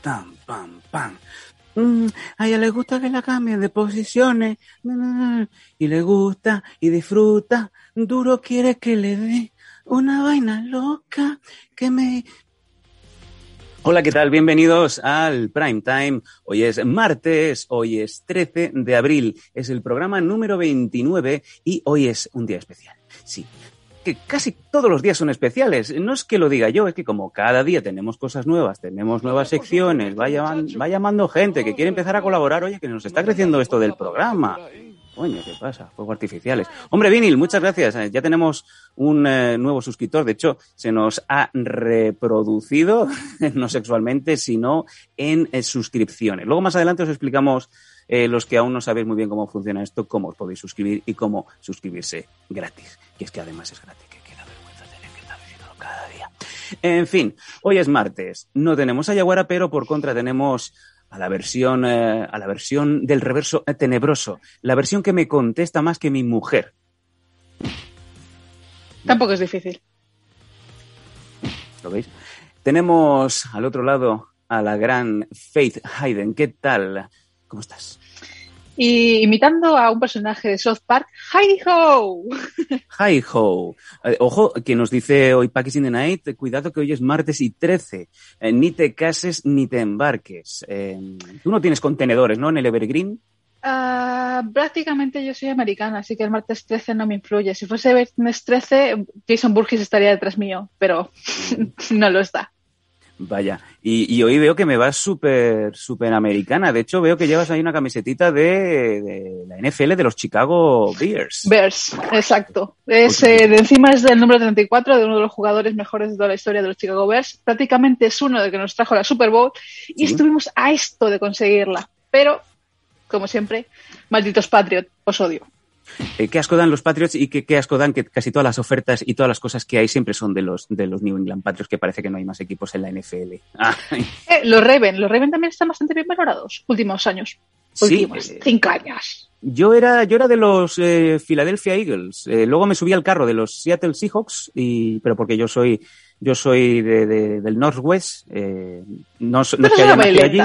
Taratán, pam, pam. Mm, a ella le gusta que la cambien de posiciones. Na. Y le gusta y disfruta. Duro quiere que le dé una vaina loca que me... Hola, ¿qué tal? Bienvenidos al Prime Time. Hoy es martes, hoy es 13 de abril. Es el programa número 29 y hoy es un día especial. Sí, que casi todos los días son especiales. No es que lo diga yo, es que como cada día tenemos cosas nuevas, tenemos nuevas secciones, va, llaman- va llamando gente que quiere empezar a colaborar, oye, que nos está creciendo esto del programa. Coño, ¿qué pasa? Fuegos artificiales. Hombre, Vinil, muchas gracias. Eh, Ya tenemos un eh, nuevo suscriptor. De hecho, se nos ha reproducido, no sexualmente, sino en eh, suscripciones. Luego más adelante os explicamos eh, los que aún no sabéis muy bien cómo funciona esto, cómo os podéis suscribir y cómo suscribirse gratis. Que es que además es gratis, que queda vergüenza tener que estar diciéndolo cada día. En fin, hoy es martes. No tenemos a Yaguara, pero por contra tenemos a la versión, eh, a la versión del reverso eh, tenebroso. La versión que me contesta más que mi mujer. Tampoco es difícil. ¿Lo veis? Tenemos al otro lado a la gran Faith Hayden. ¿Qué tal? ¿Cómo estás? Y imitando a un personaje de South Park, Heidi Ho. Hi ho. Eh, ojo, que nos dice hoy Packers in the Night, cuidado que hoy es martes y 13. Eh, ni te cases ni te embarques. Eh, tú no tienes contenedores, ¿no? En el Evergreen. Ah, prácticamente yo soy americana, así que el martes 13 no me influye. Si fuese viernes 13, Jason Burgess estaría detrás mío, pero no lo está. Vaya. Y, y hoy veo que me vas súper, súper americana. De hecho, veo que llevas ahí una camisetita de, de la NFL de los Chicago Bears. Bears, exacto. Es, eh, de encima es del número 34 de uno de los jugadores mejores de toda la historia de los Chicago Bears. Prácticamente es uno de que nos trajo la Super Bowl y Sí. estuvimos a esto de conseguirla. Pero, como siempre, malditos Patriot, os odio. Eh, qué asco dan los Patriots y qué, qué asco dan que casi todas las ofertas y todas las cosas que hay siempre son de los, de los New England Patriots, que parece que no hay más equipos en la NFL. Eh, los Raven, los Raven también están bastante bien valorados últimos años. Sí, Últimos eh, cinco años. Yo era, yo era de los eh, Philadelphia Eagles. Eh, luego me subí al carro de los Seattle Seahawks, y, pero porque yo soy, yo soy de, de- del Northwest. Eh, no, no es que haya nacido allí.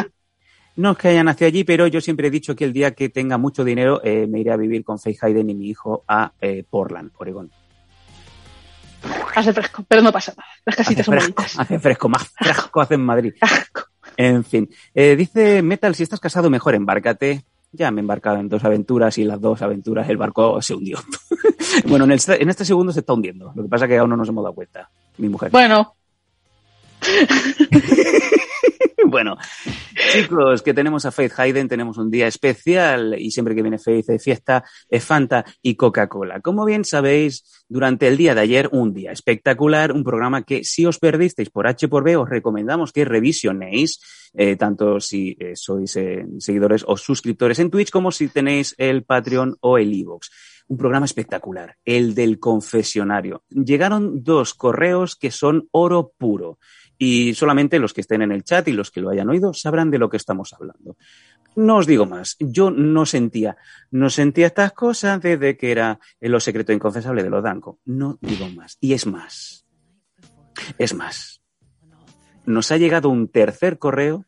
No es que haya nacido allí, pero yo siempre he dicho que el día que tenga mucho dinero eh, me iré a vivir con Faye Hayden y mi hijo a eh, Portland, Oregón. Hace fresco, pero no pasa nada. Las Hace casitas son bonitas. hace fresco, más fresco hace en Madrid. En fin, eh, dice Metal, si estás casado mejor embárcate. Ya me he embarcado en dos aventuras y en las dos aventuras el barco se hundió. bueno, en, el- en este segundo se está hundiendo. Lo que pasa es que aún no nos hemos dado cuenta. Mi mujer. Bueno, bueno, chicos, que tenemos a Faith Hayden, tenemos un día especial y siempre que viene Faith de fiesta es Fanta y Coca-Cola. Como bien sabéis, durante el día de ayer, un día espectacular, un programa que si os perdisteis por H por B, os recomendamos que revisionéis, eh, tanto si eh, sois eh, seguidores o suscriptores en Twitch como si tenéis el Patreon o el iVoox. Un programa espectacular, el del confesionario. Llegaron dos correos que son oro puro y solamente los que estén en el chat y los que lo hayan oído sabrán de lo que estamos hablando. No os digo más, yo no sentía, no sentía estas cosas desde que era Lo secreto inconfesable de los Danco. No digo más. Y es más, es más. Nos ha llegado un tercer correo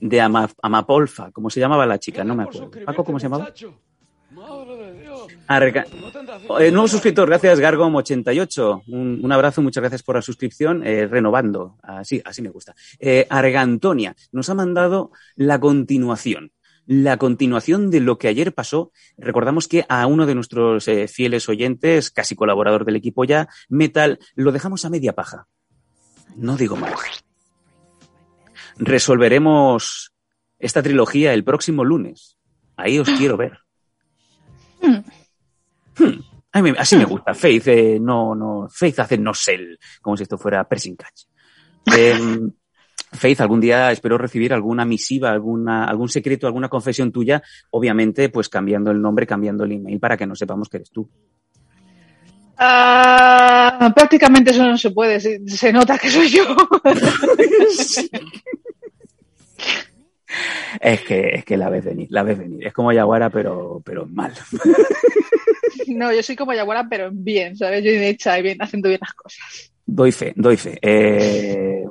de Ama- Amapolfa, ¿cómo se llamaba la chica? No me acuerdo. Paco, ¿cómo se llamaba? Arga- Eh, nuevo suscriptor, gracias Gargom88. Un, un abrazo, muchas gracias por la suscripción. eh, renovando, así, así me gusta. Eh, Argantonia nos ha mandado la continuación. La continuación de lo que ayer pasó. Recordamos que a uno de nuestros eh, fieles oyentes, casi colaborador del equipo ya, Metal, lo dejamos a media paja. No digo más. Resolveremos esta trilogía el próximo lunes. Ahí os quiero ver. Hmm. A mí me- así me gusta. Faith, eh, no, no, Faith hace no sell, como si esto fuera pressing catch. Em, Faith, algún día espero recibir alguna misiva, alguna, algún secreto, alguna confesión tuya, obviamente, pues cambiando el nombre, cambiando el email para que no sepamos que eres tú. Ah, prácticamente eso no se puede, se, se nota que soy yo. Es que, es que la ves venir, la ves venir. Es como Yaguara, pero, pero mal. No, yo soy como Yaguara, pero bien, ¿sabes? Yo bien hecha y bien, haciendo bien las cosas. Doy fe, doy fe. Eh,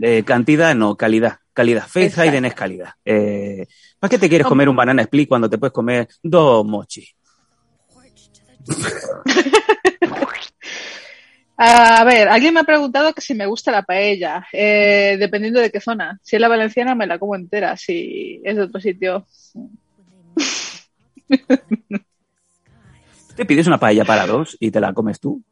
eh, cantidad, no, calidad. Calidad. Faith. Hayden es calidad. Eh, ¿Para qué te quieres comer un banana split cuando te puedes comer dos mochi? A ver, alguien me ha preguntado que si me gusta la paella, eh, dependiendo de qué zona. Si es la valenciana, me la como entera. Si es de otro sitio, Te pides una paella para dos y te la comes tú.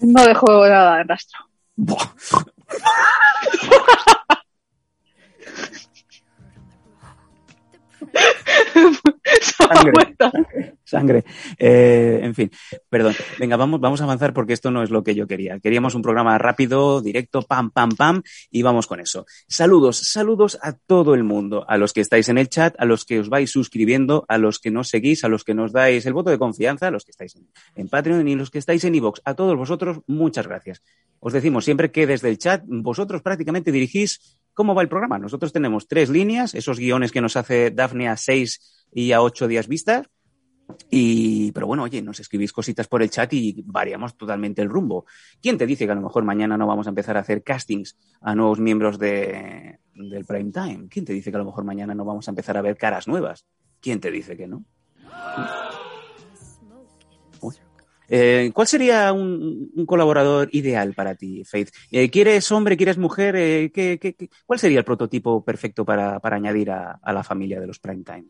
no dejo nada en rastro. Sangre. Eh, en fin, perdón. Venga, vamos, vamos a avanzar porque esto no es lo que yo quería. Queríamos un programa rápido, directo, pam, pam, pam, y vamos con eso. Saludos, saludos a todo el mundo, a los que estáis en el chat, a los que os vais suscribiendo, a los que nos seguís, a los que nos dais el voto de confianza, a los que estáis en, Patreon y los que estáis en iVoox. A todos vosotros, muchas gracias. Os decimos siempre que desde el chat vosotros prácticamente dirigís cómo va el programa. Nosotros tenemos tres líneas, esos guiones que nos hace Dafne a seis y a ocho días vistas. Y, pero bueno, oye, nos escribís cositas por el chat y variamos totalmente el rumbo. ¿Quién te dice que a lo mejor mañana no vamos a empezar a hacer castings a nuevos miembros de, del prime time? ¿Quién te dice que a lo mejor mañana no vamos a empezar a ver caras nuevas? ¿Quién te dice que no? Eh, ¿Cuál sería un, colaborador ideal para ti, Faith? Eh, ¿Quieres hombre, quieres mujer? Eh, ¿qué, qué- qué- cuál sería el prototipo perfecto para, para añadir a, a la familia de los prime time?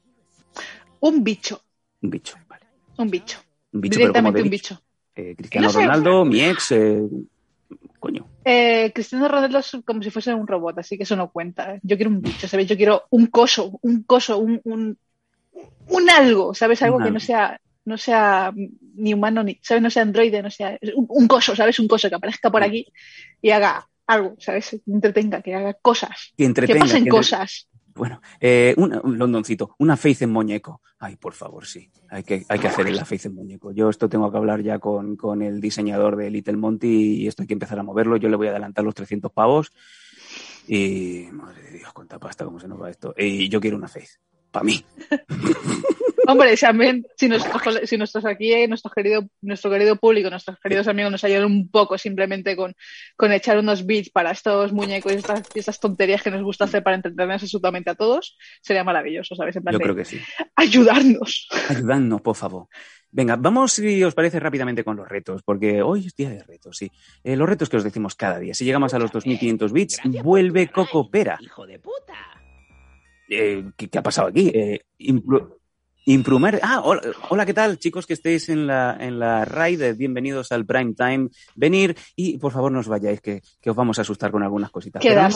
Un bicho, Un bicho, vale. un bicho. Un bicho, Directamente un bicho. bicho. Eh, Cristiano No sé. Ronaldo, mi ex, eh, coño. Eh, Cristiano Ronaldo es como si fuese un robot, así que eso no cuenta. Yo quiero un bicho, ¿sabes? Yo quiero un coso, un coso, un, un, un algo, ¿sabes? Algo Un que algo. no sea, no sea ni humano, ni, ¿sabes? No sea androide, no sea. Un, un coso, ¿sabes? Un coso que aparezca por aquí y haga algo, ¿sabes? Que entretenga, que haga cosas. Que Que entretenga. pasen que entre- cosas. Bueno, eh, un, londoncito, una Faith en muñeco. Ay, por favor, sí. Hay que, hay que hacer la Faith en muñeco. Yo esto tengo que hablar ya con, con el diseñador de Little Monty y esto hay que empezar a moverlo. Yo le voy a adelantar los 300 pavos. Y, madre de Dios, cuánta pasta, cómo se nos va esto. Y yo quiero una Faith. Para mí. Hombre, también, si nuestros, si nuestros aquí, eh, nuestro querido, nuestro querido público, nuestros queridos amigos nos ayudan un poco simplemente con, con echar unos beats para estos muñecos y estas, y estas tonterías que nos gusta hacer para entretenernos absolutamente a todos, sería maravilloso, ¿sabes? En plan Yo de creo que sí. ayudarnos. Ayudadnos, por favor. Venga, vamos, si os parece, rápidamente con los retos, porque hoy es día de retos, sí. Eh, los retos que os decimos cada día. Si llegamos a los 2500 bits, vuelve Coco Pera. Hijo de puta. Eh, ¿qué, qué ha pasado aquí? Eh, Imprumar. Ah, hola, hola, ¿qué tal, chicos que estéis en la, en la raid? Eh, Bienvenidos al Prime Time. Venir y por favor no os vayáis, que, que os vamos a asustar con algunas cositas. Pero a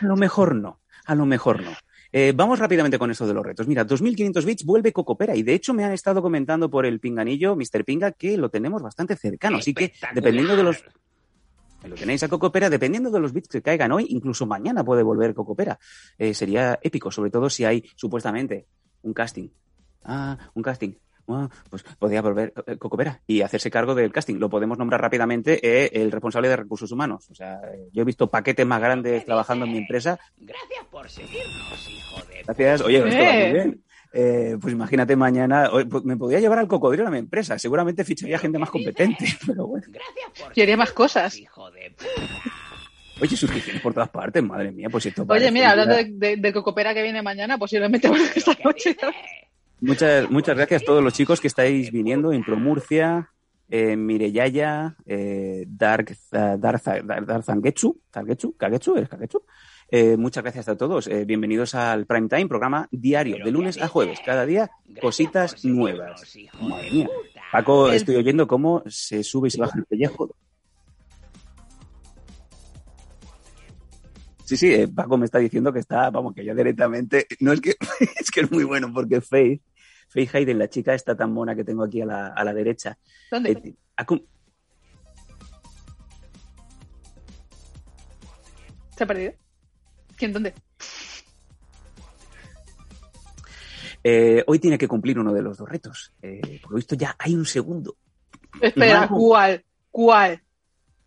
lo mejor- no, a lo mejor no. Eh, vamos rápidamente con eso de los retos. Mira, 2500 bits vuelve Cocopera y de hecho me han estado comentando por el pinganillo, Mr. Pinga, que lo tenemos bastante cercano. Así que dependiendo de los... Lo tenéis a Cocopera, dependiendo de los bits que caigan hoy, incluso mañana puede volver Cocopera. Eh, sería épico, sobre todo si hay supuestamente un casting. Ah, un casting. Ah, pues podría volver eh, Cocopera y hacerse cargo del casting. Lo podemos nombrar rápidamente eh, el responsable de recursos humanos. O sea, eh, yo he visto paquetes más grandes trabajando en mi empresa Gracias por seguirnos, hijo de Gracias. Oye, esto va muy Eh. bien. Eh, pues imagínate mañana, pues me podría llevar al cocodrilo a mi empresa. Seguramente ficharía gente más competente, pero bueno. Gracias por Y haría más cosas. Hijo de puta. Oye, suscripciones por todas partes, madre mía, pues esto Oye, mira, hablando de, de, de Cocopera que viene mañana, posiblemente vuelva esta noche. Muchas, muchas gracias a todos los chicos que estáis viniendo, Impro Murcia, eh, Mireyaya, eh, Dark, Dark, Dark, Dark Zangetsu, Zangetsu, Kagetsu, ¿eres Kagetsu? Eh, muchas gracias a todos. Eh, bienvenidos al Prime Time, programa diario, de lunes a jueves. Cada día cositas nuevas. Madre mía. Paco, estoy oyendo cómo se sube y se baja el pellejo. Sí, sí, eh, Paco me está diciendo que está, vamos, que ya directamente, no es que, es que es muy bueno porque Faith, Faith Hayden, la chica esta tan mona que tengo aquí a la, a la derecha, ¿Dónde? eh, ¿Se ha perdido? ¿Quién? ¿Dónde? eh, hoy tiene que cumplir uno de los dos retos. Eh, por lo visto ya hay un segundo. Espera. ¿cuál? ¿Cuál?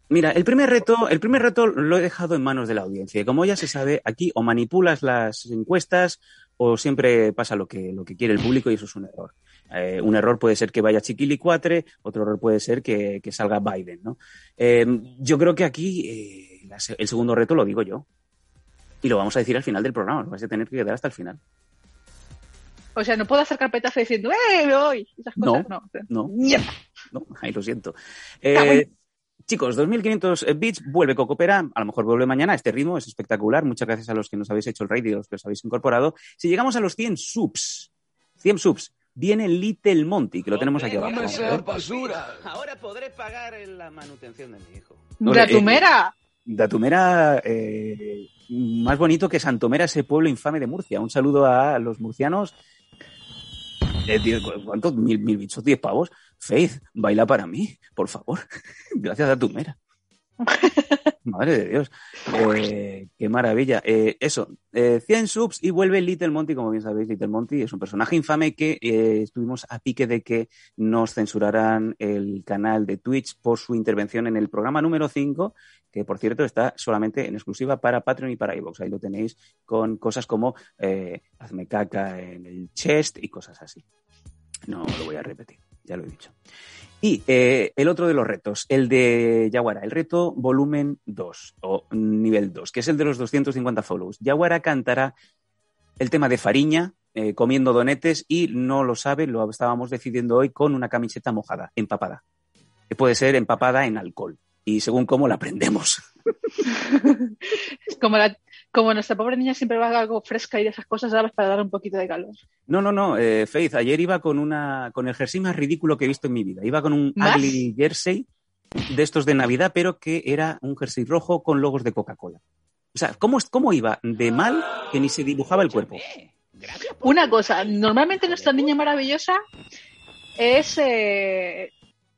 Mira, el primer reto, el primer reto lo he dejado en manos de la audiencia. Y como ya se sabe, aquí o manipulas las encuestas o siempre pasa lo que, lo que quiere el público y eso es un error. Eh, un error puede ser que vaya Chiquilicuatre, otro error puede ser que, que salga Biden, ¿no? Eh, yo creo que aquí la el segundo reto lo digo yo. Y lo vamos a decir al final del programa, lo vais a tener que quedar hasta el final. O sea, no puedo hacer carpetazo diciendo, ¡eh, me voy! Esas cosas, no. No, no, ahí lo siento. Eh, chicos, 2500 bits, vuelve Cocopera, a lo mejor vuelve mañana, este ritmo es espectacular, muchas gracias a los que nos habéis hecho el raid y a los que os habéis incorporado. Si llegamos a los 100 subs, 100 subs, viene Little Monty, que lo tenemos aquí abajo. Basura. Ahora podré pagar la manutención de mi hijo. ¡Gratumera! Datumera, eh, más bonito que Santomera, ese pueblo infame de Murcia. Un saludo a los murcianos. Eh, tío, ¿cu- ¿Cuántos? ¿Mil, mil bichos? ¿Diez pavos? Faith, baila para mí, por favor. Gracias Datumera. Madre de Dios. Eh, qué maravilla. Eh, eso, eh, 100 subs y vuelve Little Monty, como bien sabéis, Little Monty es un personaje infame que eh, estuvimos a pique de que nos censuraran el canal de Twitch por su intervención en el programa número 5, que por cierto está solamente en exclusiva para Patreon y para iVoox. Ahí lo tenéis con cosas como eh, hazme caca en el chest y cosas así. No lo voy a repetir, ya lo he dicho. Y eh, el otro de los retos, el de Yaguara, el reto volumen 2 o nivel 2, que es el de los 250 follows. Yaguara cantará el tema de Fariña, eh, comiendo donetes y no lo sabe, lo estábamos decidiendo hoy con una camiseta mojada, empapada. Que puede ser empapada en alcohol y según cómo la prendemos. Como, la, como nuestra pobre niña siempre va algo fresca y de esas cosas, ¿sabes? Para dar un poquito de calor. No, no, no, eh, Faith, ayer iba con una con el jersey más ridículo que he visto en mi vida. Iba con un ¿Más? ugly jersey de estos de Navidad, pero que era un jersey rojo con logos de Coca-Cola. O sea, ¿cómo, ¿cómo iba de mal que ni se dibujaba el cuerpo? Una cosa, normalmente nuestra niña maravillosa es... eh,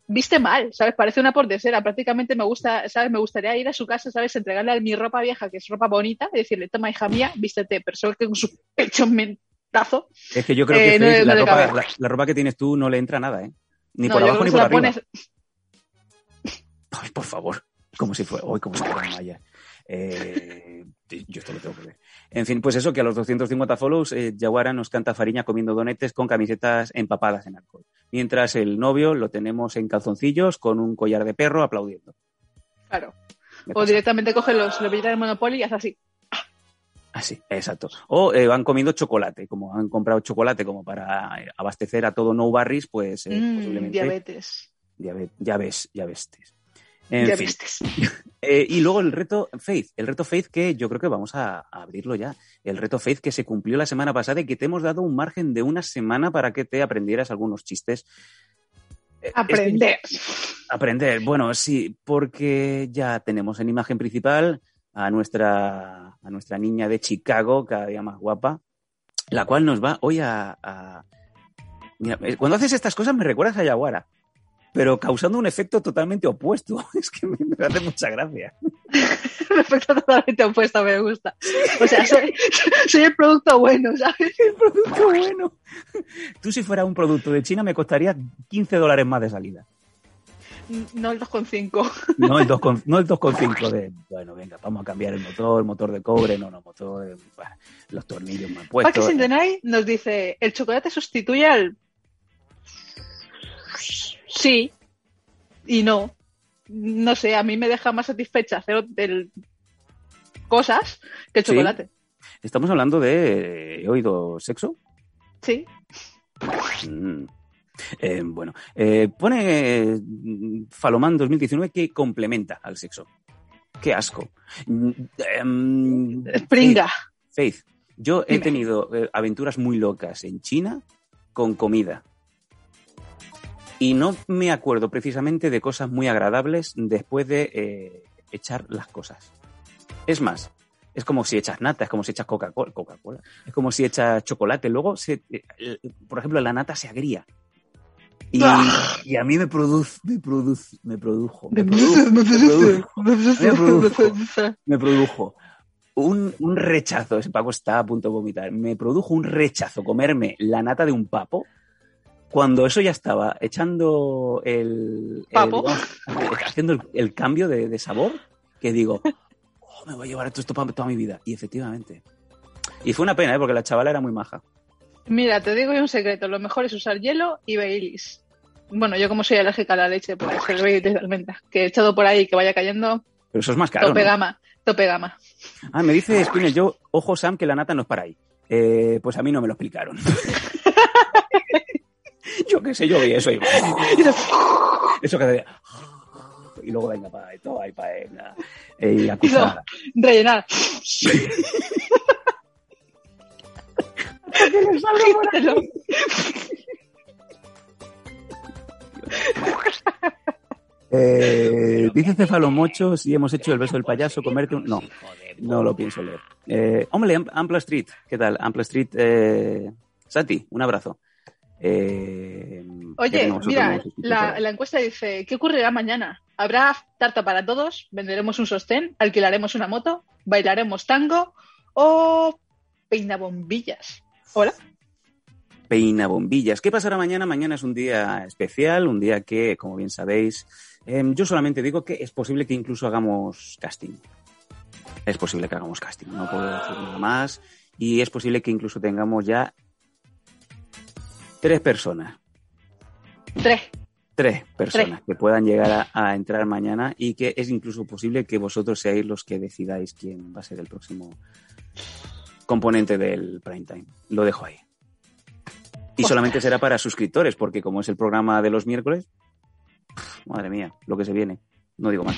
viste mal, ¿sabes? Parece una portesera. Prácticamente me gusta, ¿sabes? Me gustaría ir a su casa, ¿sabes? Entregarle a mi ropa vieja, que es ropa bonita, y decirle, toma, hija mía, vístete, pero solo que con su pecho mentazo. Es que yo creo Eh, que no- no la, ropa, la, la ropa que tienes tú no le entra nada, ¿eh? Ni por abajo ni por arriba. pones- Ay, por favor. Como si fuera, hoy como si fuera ayer. Eh, yo esto lo tengo que ver. En fin, pues eso, que a los 250 follows, eh, Yaguara nos canta Fariña comiendo donetes con camisetas empapadas en alcohol. Mientras el novio lo tenemos en calzoncillos con un collar de perro aplaudiendo. Claro. O directamente coge los, los billetes del Monopoly y hace así. Así, exacto. O eh, van comiendo chocolate, como han comprado chocolate como para eh, abastecer a todo No Barris, pues eh, Mm, posiblemente. diabetes. Ya, ve- ya ya fin. Eh, y luego el reto Faith, el reto Faith que yo creo que vamos a, a abrirlo ya. El reto Faith que se cumplió la semana pasada y que te hemos dado un margen de una semana para que te aprendieras algunos chistes. Eh, Aprender. este- aprender, bueno, sí, porque ya tenemos en imagen principal a nuestra, a nuestra niña de Chicago, cada día más guapa, la cual nos va hoy a... a- Mira, eh, cuando haces estas cosas me recuerdas a Yaguara, pero causando un efecto totalmente opuesto. Es que me, me hace mucha gracia. Efecto totalmente opuesto, me gusta. O sea, soy, soy el producto bueno, ¿sabes? producto bueno. Tú si fuera un producto de China me costaría 15 dólares más de salida. No el 2,5. No el 2,5 no el 2,5 de, bueno, venga, vamos a cambiar el motor, motor de cobre, no, no, motor, bah, los tornillos mal puestos. Centenay nos dice, ¿el chocolate sustituye al...? Sí y no. No sé, a mí me deja más satisfecha hacer el- cosas que el Sí. chocolate. Estamos hablando de, ¿he oído sexo? Sí. Mm. Eh, bueno, eh, pone eh, Falomán 2019 que complementa al sexo. Qué asco. Mm, em, Pringa. Faith, yo he Dime. tenido eh, aventuras muy locas en China con comida. Y no me acuerdo precisamente de cosas muy agradables después de eh, echar las cosas. Es más, es como si echas nata, es como si echas Coca-Cola, Coca-Cola, es como si echas chocolate. Luego, se, eh, por ejemplo, la nata se agría. Y, Ah. y a mí me produce, me produce, me produjo, me produjo, me produjo, me produjo un, un rechazo. Ese Paco está a punto de vomitar. Me produjo un rechazo comerme la nata de un papo cuando eso ya estaba echando el. ¿Papo? haciendo el, el cambio de, de sabor, que digo, "Oh, me voy a llevar esto, esto para toda mi vida. Y efectivamente. Y fue una pena, ¿eh? porque la chavala era muy maja. Mira, te digo un secreto. Lo mejor es usar hielo y Baileys. Bueno, yo como soy alérgica a la leche, pues el Baileys de almendra. Que he echado por ahí que vaya cayendo, Pero eso es más caro. tope ¿no? gama, tope gama. Ah, me dice Spinner, yo, ojo Sam, que la nata no es para ahí. Eh, pues a mí no me lo explicaron. yo qué sé, yo vi eso y eso que hacía. Y luego venga para esto, ahí para. Eh, Y la cuchara. Rellenar. Agítelo. Eh, dice Cefalomocho si hemos hecho el beso del payaso, comerte un... No, no lo pienso leer. Eh, hombre, Am- Ampla Street, ¿qué tal? Ampla Street, eh, Sati, un abrazo. Eh, ¿qué Oye, mira, la, encuesta dice, ¿qué ocurrirá mañana? ¿Habrá tarta para todos? ¿Venderemos un sostén? ¿Alquilaremos una moto? ¿Bailaremos tango? ¿O peinabombillas? Hola. Peina bombillas. ¿Qué pasará mañana? Mañana es un día especial, un día que, como bien sabéis, em, yo solamente digo que es posible que incluso hagamos casting. Es posible que hagamos casting, no puedo decir nada más. Y es posible que incluso tengamos ya tres personas, Tres. tres personas que puedan llegar a, a entrar mañana y que es incluso posible que vosotros seáis los que decidáis quién va a ser el próximo componente del prime time. Lo dejo ahí. Y Ostras. solamente será para suscriptores, porque como es el programa de los miércoles, madre mía, lo que se viene. No digo más.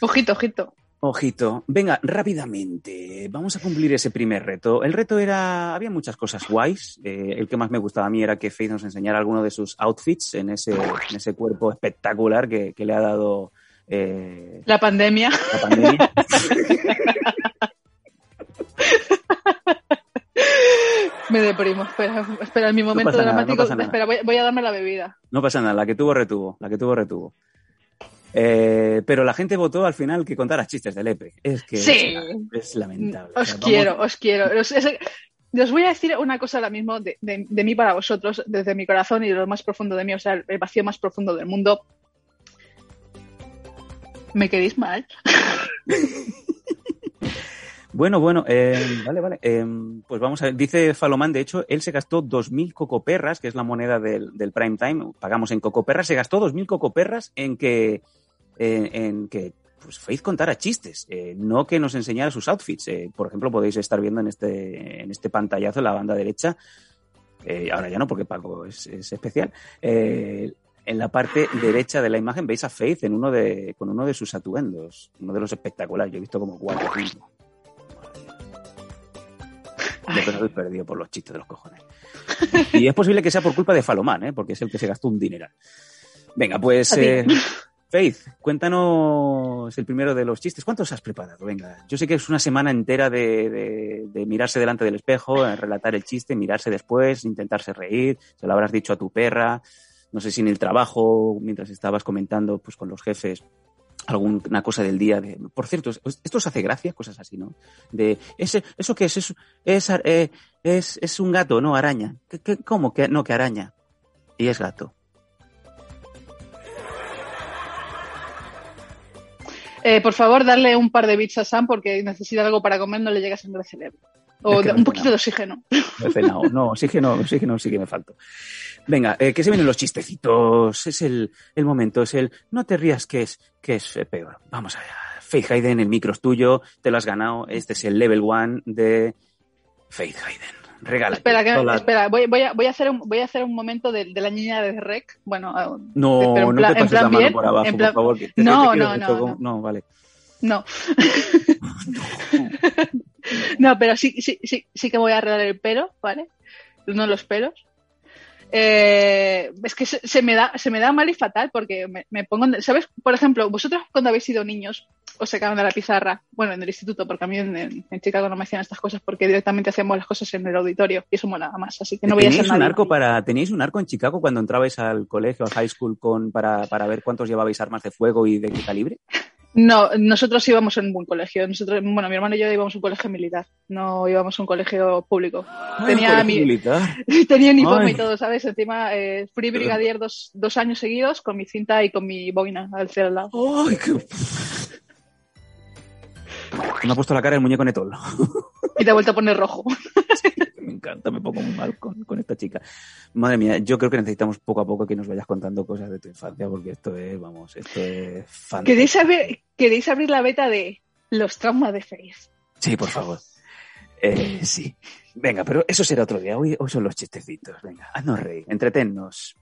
Ojito, ojito. Ojito, venga, rápidamente, vamos a cumplir ese primer reto. El reto era, había muchas cosas guays. Eh, el que más me gustaba a mí era que Faith nos enseñara alguno de sus outfits en ese, en ese cuerpo espectacular que, que le ha dado eh, La pandemia. la pandemia. Me deprimo. Espera, espera, en mi momento no dramático. espera, voy, voy a darme la bebida. No pasa nada, la que tuvo retuvo, la que tuvo retuvo. Eh, pero la gente votó al final que contara chistes de Lepe. Es que Sí. es, es lamentable. Os O sea, vamos- quiero, os quiero. Os, es- os voy a decir una cosa ahora mismo de, de- de mí para vosotros, desde mi corazón y de lo más profundo de mí, o sea, el vacío más profundo del mundo. ¿Me queréis mal? Bueno, bueno, eh, vale, vale. eh, pues vamos a ver. Dice Falomán, de hecho, él se gastó 2.000 cocoperras, que es la moneda del, del prime time. Pagamos en cocoperras. Se gastó 2.000 cocoperras en que, en, en que pues, Faith contara chistes, eh, no que nos enseñara sus outfits. Eh, por ejemplo, podéis estar viendo en este, en este pantallazo, en la banda derecha, eh, ahora ya no, porque Paco es, es especial. en la parte derecha de la imagen veis a Faith en uno de, con uno de sus atuendos, uno de los espectaculares. Yo he visto como cuatro cinco. Habéis perdido por los chistes de los cojones. Y es posible que sea por culpa de Falomán, ¿eh? porque es el que se gastó un dineral. Venga, pues, Faith, cuéntanos el primero de los chistes. ¿Cuántos has preparado? Venga, yo sé que es una semana entera de, mirarse delante del espejo, eh, relatar el chiste, mirarse después, intentarse reír. Se lo habrás dicho a tu perra. No sé si en el trabajo, mientras estabas comentando pues, con los jefes, alguna cosa del día. De, por cierto, esto os hace gracia, cosas así, ¿no? De, ese, ¿eso qué es? Es, es, eh, es, es un gato, no araña. ¿Qué, qué, cómo que no, que araña? Y es gato. Eh, por favor, darle un par de bits a Sam porque necesita algo para comer, no le llega sangre al cerebro. O Es que un poquito de oxígeno. No he. No, oxígeno, oxígeno sí que me falto. Venga, eh, que se vienen los chistecitos. Es el, el momento, es el. No te rías, que es, que es peor. Vamos allá. Faith Hayden, el micro es tuyo, te lo has ganado. Este es el level one de Faith Hayden. Regala. Espera, que, espera voy, voy, a, voy, a hacer un, voy a hacer un momento de, de la niña de Rec. Bueno, ah, no, pero en no plan, te pases la mano bien, por abajo, plan, por favor. que no, no, no, no, vale. No. no, pero sí, sí, sí, sí que voy a arreglar el pelo, ¿vale? No los pelos. Eh, es que se, se me da, se me da mal y fatal porque me, me pongo. ¿Sabes? Por ejemplo, vosotros cuando habéis sido niños os sacaban de la pizarra, bueno, en el instituto, porque a mí en, en- Chicago no me hacían estas cosas porque directamente hacíamos las cosas en el auditorio y eso molaba más, así que no voy a ser ¿Teníais un nadie. arco para teníais un arco en Chicago cuando entrabais al colegio, al high school con para, para ver cuántos llevabais armas de fuego y de qué calibre? No, nosotros íbamos en un buen colegio. Nosotros, bueno, mi hermano y yo íbamos a un colegio militar, no íbamos a un colegio público. Tenía un colegio mi- militar. Tenía uniforme y todo, ¿sabes? Encima eh, fui brigadier dos, dos años seguidos con mi cinta y con mi boina al cielo al lado. Ay, qué... Me ha puesto la cara el muñeco Netol. Y te ha vuelto a poner rojo. Me encanta, me pongo muy mal con, con esta chica. Madre mía, yo creo que necesitamos poco a poco que nos vayas contando cosas de tu infancia, porque esto es, vamos, esto es fantástico. ¿Queréis, saber, ¿Queréis abrir la beta de los traumas de Face? Sí, por favor. Eh, sí. Venga, pero eso será otro día. Hoy, hoy son los chistecitos. Venga, haznos reír, entretennos.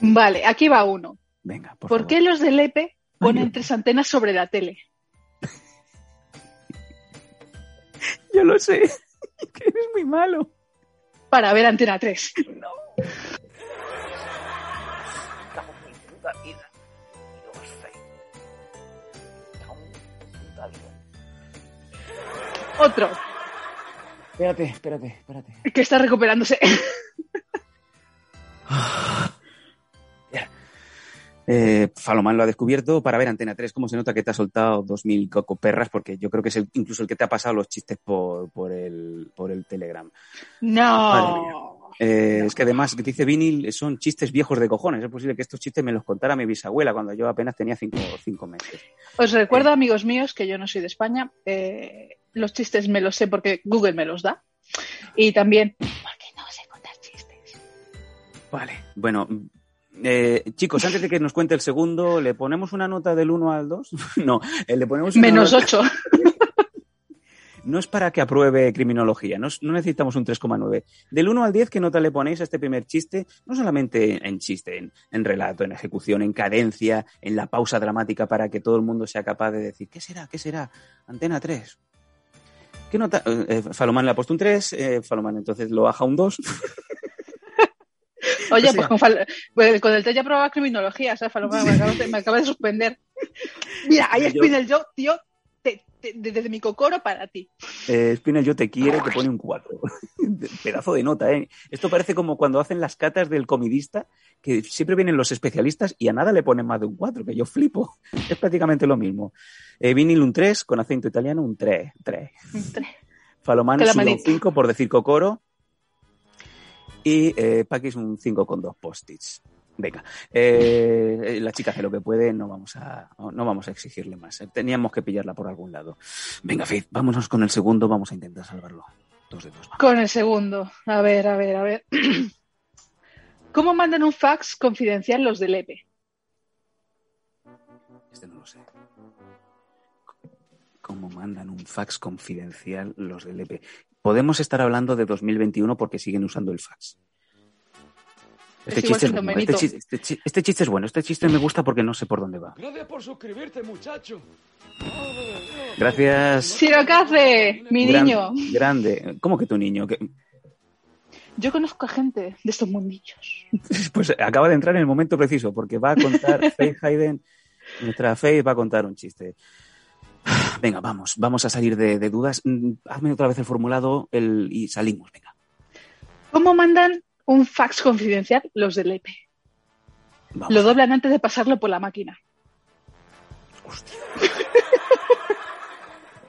Vale, aquí va uno. Venga, por, ¿Por, favor. qué los del EPE ponen Ay, tres antenas sobre la tele? Yo lo sé. que eres muy malo. Para ver Antena 3. Otro, Espérate, espérate, espérate. que está recuperándose. Eh, Falomán lo ha descubierto para ver Antena 3. ¿Cómo se nota que te ha soltado 2.000 cocoperras? Porque yo creo que es el- incluso el que te ha pasado los chistes por, por, el, por el Telegram. No. Eh, Es que además, que dice Vinil, son chistes viejos de cojones. Es posible que estos chistes me los contara mi bisabuela cuando yo apenas tenía cinco, cinco meses. Os recuerdo, amigos míos, que yo no soy de España. Eh, los chistes me los sé porque Google me los da. Y también porque no sé contar chistes. Vale. Bueno, eh, chicos, antes de que nos cuente el segundo, ¿le ponemos una nota del 1 al 2? no, eh, le ponemos una Menos nota- 8. No es para que apruebe criminología, no, es- no necesitamos un 3,9. Del 1 al 10, ¿qué nota le ponéis a este primer chiste? No solamente en chiste, en, en relato, en ejecución, en cadencia, en la pausa dramática para que todo el mundo sea capaz de decir, ¿qué será? ¿Qué será? Antena 3. ¿Qué nota? Eh, eh, Falomán le ha puesto un 3, eh, Falomán entonces lo baja un 2. Oye, pues con, fal- pues con el test ya probaba criminología, ¿sabes? Faloma? Me, acabas de, me acaba de suspender. Mira, ahí Spinel yo, tío, te- te- desde mi cocoro para ti. Eh, Spinel, yo te quiero, te pone un 4. Pedazo de nota, ¿eh? Esto parece como cuando hacen las catas del comidista, que siempre vienen los especialistas y a nada le ponen más de un 4, que yo flipo. Es prácticamente lo mismo. Eh, Vinil un 3, con acento italiano un 3. 3. Falomán Con la sube un manita. 5 por decir cocoro. Y eh, Paquis un 5 con dos post-its. Venga, eh, la chica hace lo que puede, no vamos a, no vamos a exigirle más. Teníamos que pillarla por algún lado. Venga, Faith, vámonos con el segundo, vamos a intentar salvarlo. Dos de dos. vamos. Con el segundo. A ver, a ver, a ver. ¿Cómo mandan un fax confidencial los del EPE? Este no lo sé. ¿Cómo mandan un fax confidencial los del EP? Podemos estar hablando de 2021 porque siguen usando el fax. Este Es igual chiste, es que Don bueno. Este, chiste, este este chiste es bueno. Este chiste me gusta porque no sé por dónde va. Gracias por suscribirte, muchacho. Gracias. Sirocace, mi Gran- niño. Grande. ¿Cómo que tu niño? Yo conozco a gente de estos mundillos. Pues acaba de entrar en el momento preciso porque va a contar Faith Hayden, nuestra Faith va a contar un chiste. Venga, vamos, vamos a salir de, de dudas. Mm, Hazme otra vez el formulado el, y salimos, venga. ¿Cómo mandan un fax confidencial los del EPE? Vamos. Lo doblan antes de pasarlo por la máquina. Hostia.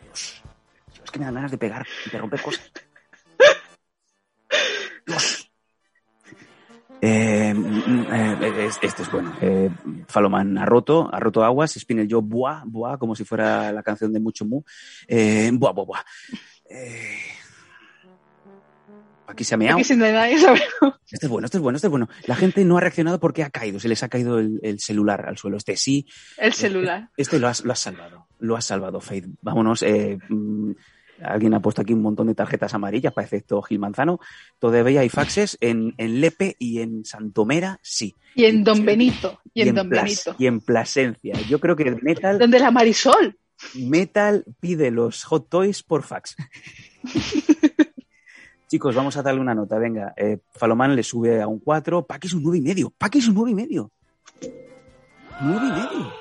Dios. Es que me dan ganas de pegar, de romper cosas. Dios. Eh, mm, eh, es- este es bueno. Eh, Faloman ha roto, ha roto aguas. Spinel yo, buah, buah, como si fuera la canción de Mucho Mu. Eh, buah, buah, buah. Eh, aquí se ha meado. Este es bueno, este es bueno, este es bueno. La gente no ha reaccionado porque ha caído, se les ha caído el, el celular al suelo. Este sí, El celular. este lo has, lo has salvado, lo has salvado, Faith. Vámonos. eh, mm, alguien ha puesto aquí un montón de tarjetas amarillas para efecto Gil Manzano. Todavía hay faxes en, en Lepe y en Santomera, sí. Y en Don Benito. Y, en Don Plas- Benito. y en Plasencia. Yo creo que Metal, Donde la Marisol. Metal pide los hot toys por fax. Chicos, vamos a darle una nota. Venga, eh, Falomán le sube a un 4. Paqui es un 9 y medio. Paqui es un 9 y medio. 9 y medio.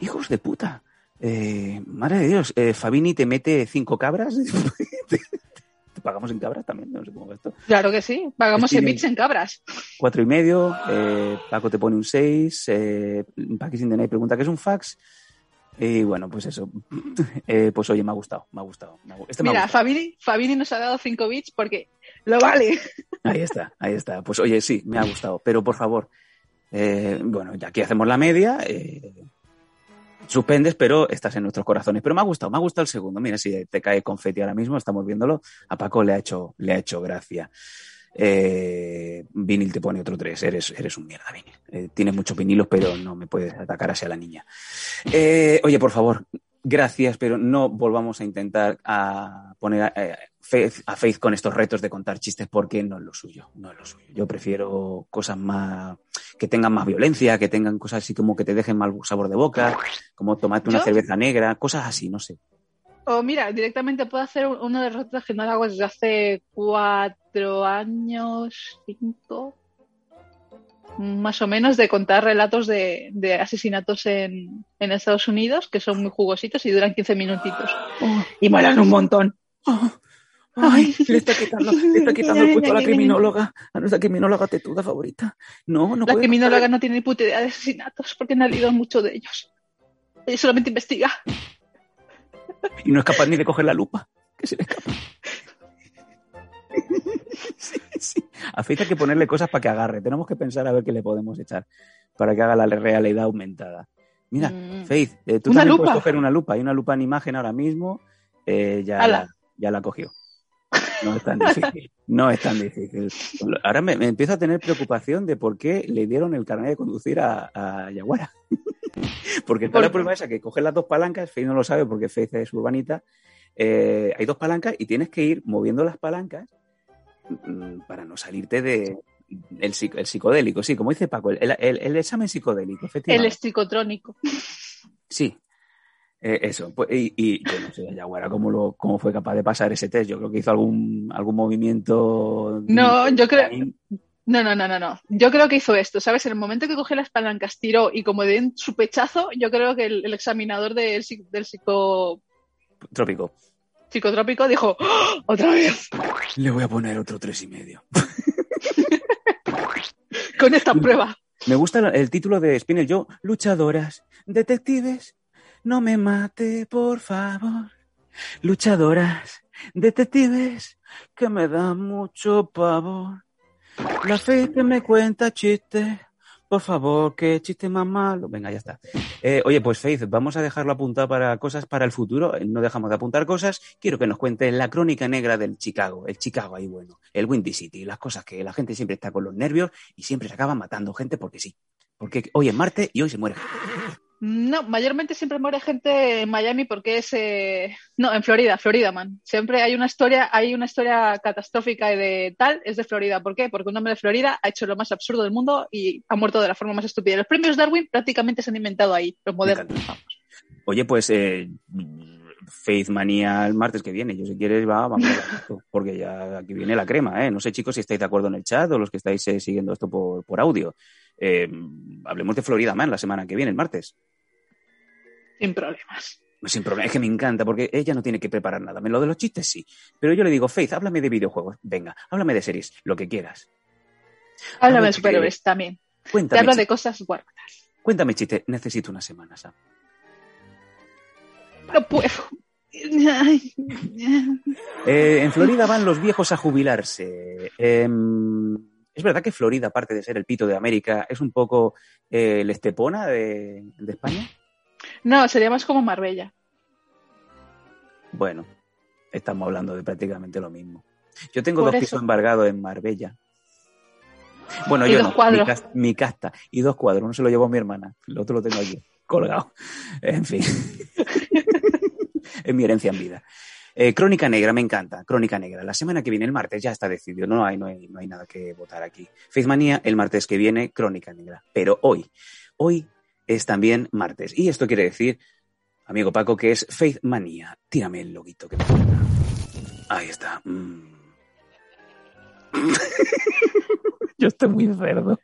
Hijos de puta. Eh, madre de Dios. eh, Fabini te mete 5 cabras. te, te pagamos en cabras también. No sé cómo va esto. Claro que sí. Pagamos en bits en cabras. Cuatro y medio. eh, Paco te pone un 6. Eh, Paqui sin Denay pregunta qué es un fax. Y bueno, pues eso. Eh, pues oye, me ha gustado. Me ha gustado. me ha gu- Este me ha Mira, gustado. Fabini, Fabini nos ha dado 5 bits porque lo vale. Ahí está, ahí está. Pues oye, sí, me ha gustado. Pero por favor, eh, bueno, ya aquí hacemos la media. Suspendes, pero estás en nuestros corazones. Pero me ha gustado, me ha gustado el segundo. Mira, si te cae confeti ahora mismo, estamos viéndolo. A Paco le ha hecho, le ha hecho gracia. Eh, vinil te pone otro 3. Eres, eres un mierda, Vinil. Eh, tienes muchos vinilos, pero no me puedes atacar así a la niña. Eh, oye, por favor, gracias, pero no volvamos a intentar a poner a, eh, Faith, a Faith con estos retos de contar chistes porque no es lo suyo, no es lo suyo. Yo prefiero cosas más que tengan más violencia, que tengan cosas así como que te dejen mal sabor de boca, como tomarte una ¿Yo? cerveza negra, cosas así, no sé. O mira, directamente puedo hacer un- uno de los retos que no hago desde hace cuatro años, cinco, más o menos, de contar relatos de, de asesinatos en, en Estados Unidos que son muy jugositos y duran 15 minutitos. Y molan un montón. Ay, le está quitando, le está quitando el puesto a la criminóloga, a nuestra criminóloga tetuda favorita. No, no La puede criminóloga no tiene ni puta idea de asesinatos porque no ha leído mucho de ellos. Ella solamente investiga. Y no es capaz ni de coger la lupa, que se le escapa. Sí, sí. A Faith hay que ponerle cosas para que agarre. Tenemos que pensar a ver qué le podemos echar para que haga la realidad aumentada. Mira, Mm. Faith, eh, tú también lupa. puedes coger una lupa. Hay una lupa en imagen ahora mismo. eh, ya, la, ya la cogió. No es tan difícil. No es tan difícil. Ahora me, me empiezo a tener preocupación de por qué le dieron el carnet de conducir a, a Yaguara. Porque está ¿Por la prueba esa que coges las dos palancas, Faith no lo sabe porque Faith es urbanita. eh, hay dos palancas y tienes que ir moviendo las palancas para no salirte de el, psico- el psicodélico, sí, como dice Paco, el, el- el examen psicodélico, El efectivamente. esticotrónico. Sí. Eh, eso, pues, y, y yo no sé, Yaguara, cómo, lo, cómo fue capaz de pasar ese test. Yo creo que hizo algún, algún movimiento. No, yo creo-. No, no, no, no, no. Yo creo que hizo esto, ¿sabes? En el momento que cogió las palancas, tiró y como de su pechazo, yo creo que el, el examinador del, psi- del psico, Trópico. Psicotrópico dijo, ¡Oh! ¡otra vez! Le voy a poner otro tres y medio. Con esta prueba. Me gusta el- título de Spinel Joe, Luchadoras, detectives, no me mate, por favor. Luchadoras, detectives, que me da mucho pavor. La fe que me cuenta chistes, por favor, que chiste más malo. Venga, ya está. Eh, oye, pues Faith, vamos a dejarlo apuntado para cosas para el futuro. Eh, No dejamos de apuntar cosas. Quiero que nos cuente la crónica negra del Chicago, el Chicago ahí bueno, el Windy City, las cosas que la gente siempre está con los nervios y siempre se acaba matando gente porque sí. Porque hoy es Marte y hoy se muere. No, mayormente siempre muere gente en Miami porque es eh, no, en Florida, Florida man. Siempre hay una historia, hay una historia catastrófica y de tal, es de Florida. ¿Por qué? Porque un hombre de Florida ha hecho lo más absurdo del mundo y ha muerto de la forma más estúpida. Los premios Darwin prácticamente se han inventado ahí, los modernos. Oye, pues eh, Faith Manía el martes que viene. Yo si quieres va, vamos porque ya aquí viene la crema, ¿eh? No sé, chicos, si estáis de acuerdo en el chat o los que estáis eh, siguiendo esto por, por audio. Eh, hablemos de Florida Man la semana que viene, el martes. Sin problemas. Sin problema, es que me encanta porque ella no tiene que preparar nada. Lo de los chistes sí. Pero yo le digo, Faith, háblame de videojuegos. Venga, háblame de series, lo que quieras. Háblame de superhéroes también. Te Cuéntame, hablo chi- de cosas guardas. cuéntame chiste. Necesito una semana, Sam. No puedo. Eh, en Florida van los viejos a jubilarse. Em, es verdad que Florida, aparte de ser el pito de América, es un poco eh, el Estepona de, de España. No, sería más como Marbella. Bueno, estamos hablando de prácticamente lo mismo. Yo tengo Por dos pisos embargados en Marbella. Bueno, Y yo dos no, mi, cuadros. cas- mi casta y dos cuadros. Uno se lo llevó mi hermana, el otro lo tengo aquí, colgado. En fin. es mi herencia en vida. Eh, Crónica Negra, me encanta. Crónica Negra. La semana que viene, el martes, ya está decidido. No hay, no hay, no hay nada que votar aquí. Faithmania, el martes que viene, Crónica Negra. Pero hoy, hoy es también martes. Y esto quiere decir, amigo Paco, que es Faithmania. Tírame el loguito que me falta. Ahí está. Mm. Yo estoy muy cerdo.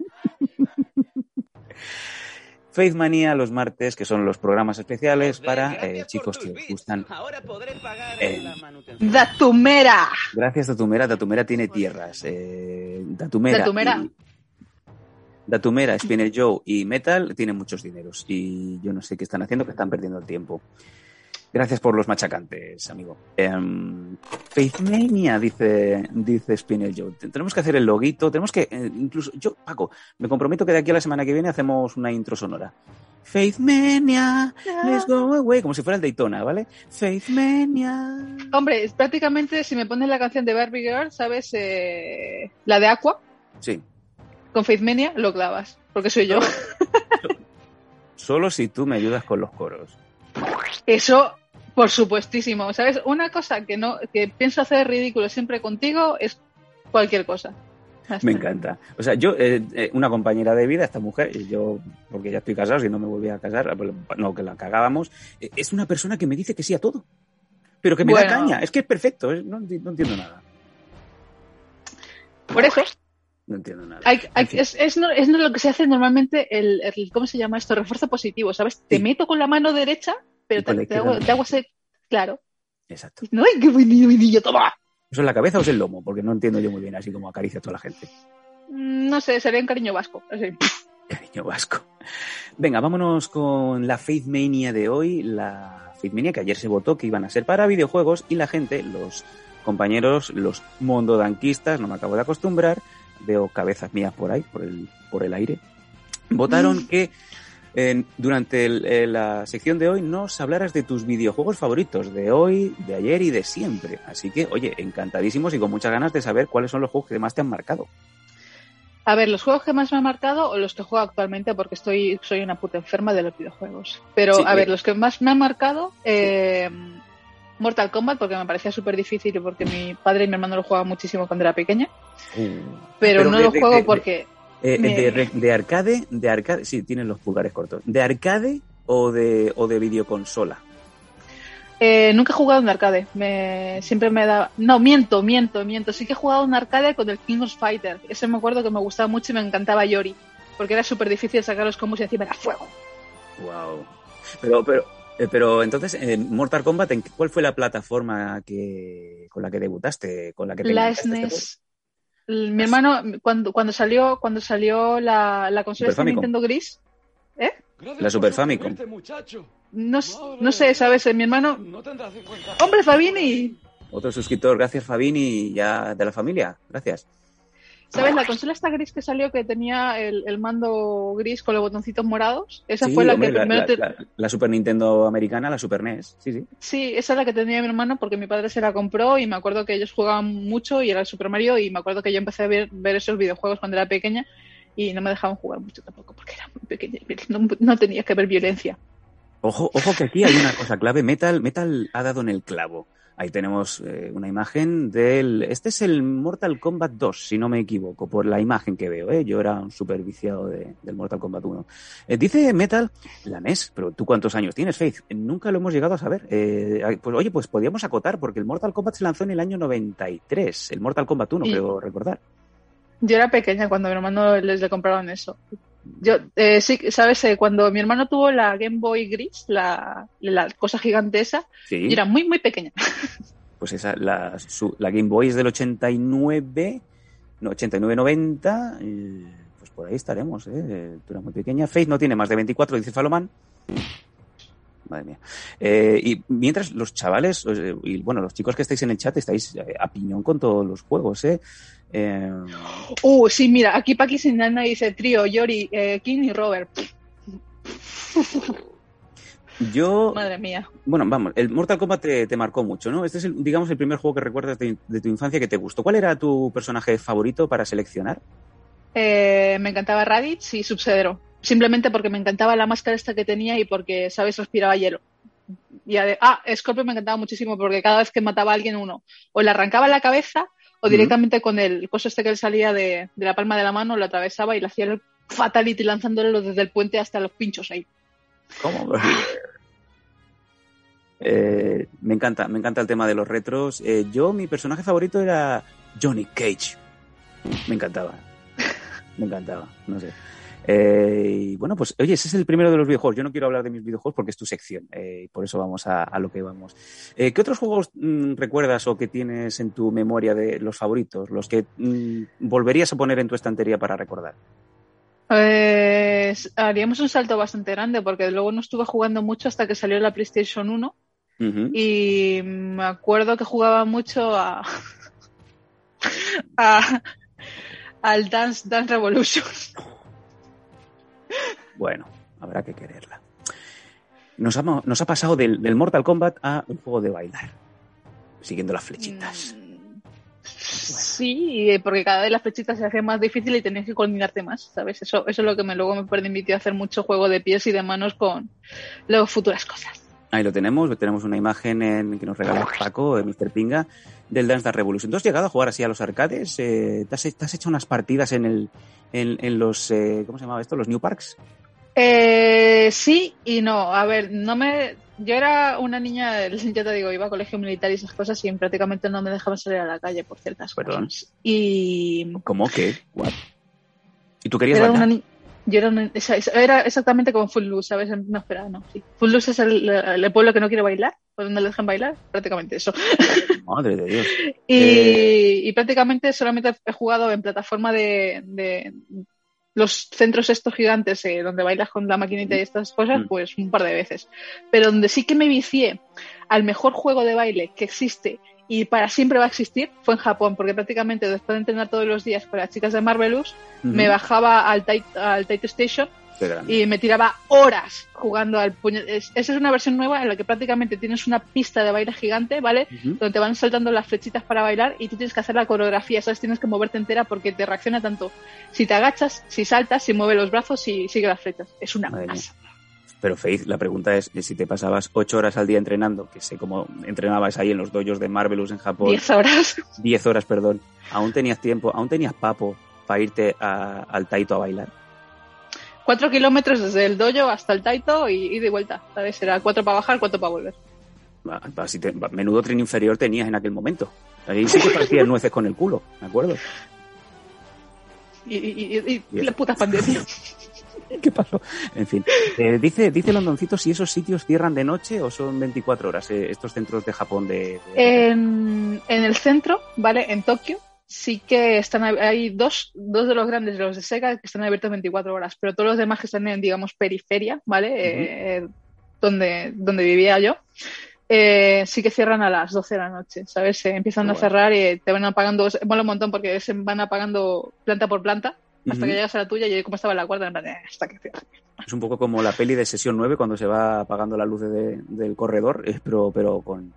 Faith Manía los martes, que son los programas especiales para eh, chicos que os gustan. Ahora podré pagar Eh, la manutención. ¡Datumera! Gracias, Datumera. Datumera tiene tierras. Eh, Datumera. Datumera. y- Datumera, Spinner Joe y Metal tienen muchos dineros. Y yo no sé qué están haciendo, que están perdiendo el tiempo. Gracias por los machacantes, amigo. Um, Faithmania, dice, dice Spinner Joe. Te- Tenemos que hacer el loguito. Tenemos que, eh, incluso, yo, Paco, me comprometo que de aquí a la semana que viene hacemos una intro sonora. Faithmania, let's go away. Como si fuera el Daytona, ¿vale? Faithmania. Hombre, es prácticamente si me pones la canción de Barbie Girl, ¿sabes? Eh, la de Aqua, Sí. Con Faithmania, lo clavas. Porque soy yo. Solo si tú me ayudas con los coros. Eso, por supuestísimo. ¿Sabes? Una cosa que no que pienso hacer ridículo siempre contigo es cualquier cosa. Me encanta. O sea, yo, eh, eh, una compañera de vida, esta mujer, y yo, porque ya estoy casado, si no me volví a casar, pues, no, que la cagábamos, eh, es una persona que me dice que sí a todo. Pero que me da caña. Es que es perfecto. es- no, no entiendo nada. Por eso, No entiendo nada. hay, hay- es, es no- es no lo que se hace normalmente el, el- ¿cómo se llama esto? Refuerzo positivo, ¿sabes? Te Sí. meto con la mano derecha, pero te, te hago, te hago ese, claro. Exacto. No, ¡ay, qué buenillo, buenillo, toma! ¿Eso es la cabeza o es el lomo? Porque no entiendo yo muy bien así como acaricia a toda la gente. Mm, No sé, sería en cariño vasco. así. Cariño vasco. Venga, vámonos con la Faith Mania de hoy. La Faith Mania que ayer se votó que iban a ser para videojuegos y la gente, los compañeros, los mondodanquistas, no me acabo de acostumbrar, veo cabezas mías por ahí, por el, por el aire, votaron que eh, durante el- eh, la sección de hoy nos hablaras de tus videojuegos favoritos de hoy, de ayer y de siempre. Así que, oye, encantadísimos y con muchas ganas de saber cuáles son los juegos que más te han marcado. A ver, los juegos que más me han marcado o los que juego actualmente porque estoy soy una puta enferma de los videojuegos. Pero, Sí, a eh. ver, los que más me han marcado, eh, Mortal Kombat porque me parecía súper difícil y porque mi padre y mi hermano lo jugaban muchísimo cuando era pequeña. Pero, Pero no de- lo juego de- porque... Eh, Me- re- de arcade, de arcade, sí, tienen los pulgares cortos. ¿De arcade o de, o de videoconsola? eh, nunca he jugado en arcade. Me, siempre me da... No, miento, miento, miento. Sí que he jugado en arcade con el King of Fighter. Ese me acuerdo que me gustaba mucho y me encantaba Yori. Porque era súper difícil sacar los combos y encima era fuego. Wow. Pero, pero, eh, pero entonces, en Mortal Kombat, ¿en qué- ¿cuál fue la plataforma que con la que debutaste? Con la que te La enganchaste este SNES. El- Mi hermano, cuando, cuando salió, cuando salió la, la consola Famicom. Nintendo gris, Gracias La Super Famicom. no, no sé, ¿sabes? Mi hermano, No tendrá 50. hombre, Fabini? Otro suscriptor, gracias Fabini, ya de la familia, gracias. ¿Sabes? La consola esta gris que salió que tenía el, el mando gris con los botoncitos morados, esa Sí, fue la hombre, que la, primero la- te- la- la Super Nintendo americana, la Super NES, sí, sí. Sí, esa es la que tenía mi hermano porque mi padre se la compró y me acuerdo que ellos jugaban mucho y era el Super Mario y me acuerdo que yo empecé a ver, ver esos videojuegos cuando era pequeña y no me dejaban jugar mucho tampoco porque era muy pequeña y no, no tenía que ver violencia. Ojo, ojo que aquí hay una cosa clave. Metal, Metal ha dado en el clavo. Ahí tenemos eh, una imagen del. Este es el Mortal Kombat 2, si no me equivoco, por la imagen que veo. ¿eh? Yo era un super viciado de- del Mortal Kombat 1. Eh, dice Metal, la NES, pero ¿tú cuántos años tienes, Faith? Nunca lo hemos llegado a saber. Eh, ay, pues oye, pues podríamos acotar, porque el Mortal Kombat se lanzó en el año 93. El Mortal Kombat 1, Y- creo recordar. Yo era pequeña cuando a mi hermano les le compraron eso. Yo, eh, sí, ¿sabes? Eh, cuando mi hermano tuvo la Game Boy Gris, la, la cosa gigante esa, Sí. yo era muy, muy pequeña. Pues esa, la, su- la Game Boy es del 89, no, 89-90, y pues por ahí estaremos, ¿eh? Tú eras muy pequeña. Faith no tiene más de 24, dice Faloman. Madre mía. Eh, y mientras los chavales, eh, y bueno, los chicos que estáis en el chat estáis eh, a piñón con todos los juegos, ¿eh? Eh, Uh, sí, mira, aquí Paki Sinana dice trío, Yori, King y Robert. yo, Madre mía. bueno, vamos, el Mortal Kombat te, te marcó mucho, ¿no? Este es, el, digamos, el primer juego que recuerdas de, de tu infancia que te gustó. ¿Cuál era tu personaje favorito para seleccionar? Me encantaba Raditz y Sub-Zero. Simplemente porque me encantaba la máscara esta que tenía y porque, ¿sabes? Respiraba hielo. y ade- ah, Scorpio me encantaba muchísimo porque cada vez que mataba a alguien uno, o le arrancaba la cabeza o directamente con el coso este que le salía de, de la palma de la mano, lo atravesaba y le hacía el fatality lanzándolo desde el puente hasta los pinchos ahí. ¿Cómo? Eh, me encanta, me encanta el tema de los retros. Eh, yo, mi personaje favorito era Johnny Cage. Me encantaba. Me encantaba, no sé. Eh, y bueno, pues oye, ese es el primero de los videojuegos. Yo no quiero hablar de mis videojuegos porque es tu sección eh, y por eso vamos a, a lo que vamos. Eh, ¿Qué otros juegos mm, recuerdas o que tienes en tu memoria de los favoritos? Los que mm, volverías a poner en tu estantería para recordar. Pues haríamos un salto bastante grande porque luego no estuve jugando mucho hasta que salió la PlayStation 1 Ujú. y me acuerdo que jugaba mucho a, a- al Dance, Dance Revolution. Bueno, habrá que quererla. Nos ha, nos ha pasado del, del Mortal Kombat a un juego de bailar, siguiendo las flechitas. Mm, Sí, porque cada vez las flechitas se hacen más difícil y tenías que coordinarte más, ¿sabes? Eso, eso es lo que me, luego me permitió hacer mucho juego de pies y de manos con luego futuras cosas. Ahí lo tenemos, tenemos una imagen en, que nos regala Paco, de Mr. Pinga, del Dance Dance Revolution. ¿Tú has llegado a jugar así a los arcades? Eh, ¿te, has, te has hecho unas partidas en, el, en, en los, eh, ¿cómo se llamaba esto? ¿Los New Parks? Eh, sí y no. A ver, no me. Yo era una niña, ya te digo, iba a colegio militar y esas cosas y prácticamente no me dejaban salir a la calle por ciertas Perdón. cosas. Y ¿Cómo que? What? ¿Y tú querías era bailar? una ni- Yo era, una- era exactamente como Footloose, ¿sabes? No, espera, no. Sí. Footloose es el, el pueblo que no quiere bailar, o donde le dejan bailar, prácticamente eso. Madre de Dios. Y, Eh. y prácticamente solamente he jugado en plataforma de, de los centros estos gigantes eh, donde bailas con la maquinita y estas cosas, Mm. pues un par de veces. Pero donde sí que me vicié al mejor juego de baile que existe y para siempre va a existir fue en Japón, porque prácticamente después de entrenar todos los días con las chicas de Marvelous, me bajaba al Taito, al Station. Y me tiraba horas jugando al puño. es- Esa es una versión nueva en la que prácticamente tienes una pista de baile gigante, ¿vale? Donde te van saltando las flechitas para bailar y tú tienes que hacer la coreografía, ¿sabes? Tienes que moverte entera porque te reacciona tanto si te agachas, si saltas, si mueves los brazos y sigue las flechas. Es una Madre mía. masa. Pero Faith, la pregunta es si te pasabas ocho horas al día entrenando, que sé cómo entrenabas ahí en los dojos de Marvelous en Japón, 10 horas. 10 horas, perdón, aún tenías tiempo, aún tenías papo para irte a- al Taito a bailar. Cuatro kilómetros desde el dojo hasta el Taito y, y de vuelta, ¿sabes? Era cuatro para bajar, cuatro para volver. Si te- menudo tren inferior tenías en aquel momento. Ahí sí que parecías nueces con el culo, ¿me acuerdo? Y, y, y- y- y Bien. la puta pandemia. ¿Qué pasó? En fin, eh, dice, dice Londoncito si esos sitios cierran de noche o son 24 horas, eh, estos centros de Japón de... de- En, en el centro, ¿vale? En Tokio, sí que están hay dos, dos de los grandes, los de Sega, que están abiertos 24 horas, pero todos los demás que están en, digamos, periferia, ¿vale? Eh, donde, donde vivía yo, eh, sí que cierran a las 12 de la noche, ¿sabes? Se empiezan a cerrar y te van apagando, mola un montón porque se van apagando planta por planta hasta que llegas a la tuya y yo como estaba en la cuarta, en plan, eh, hasta que cierre. Es un poco como la peli de Sesión 9 cuando se va apagando la luz de- del corredor, pero, pero con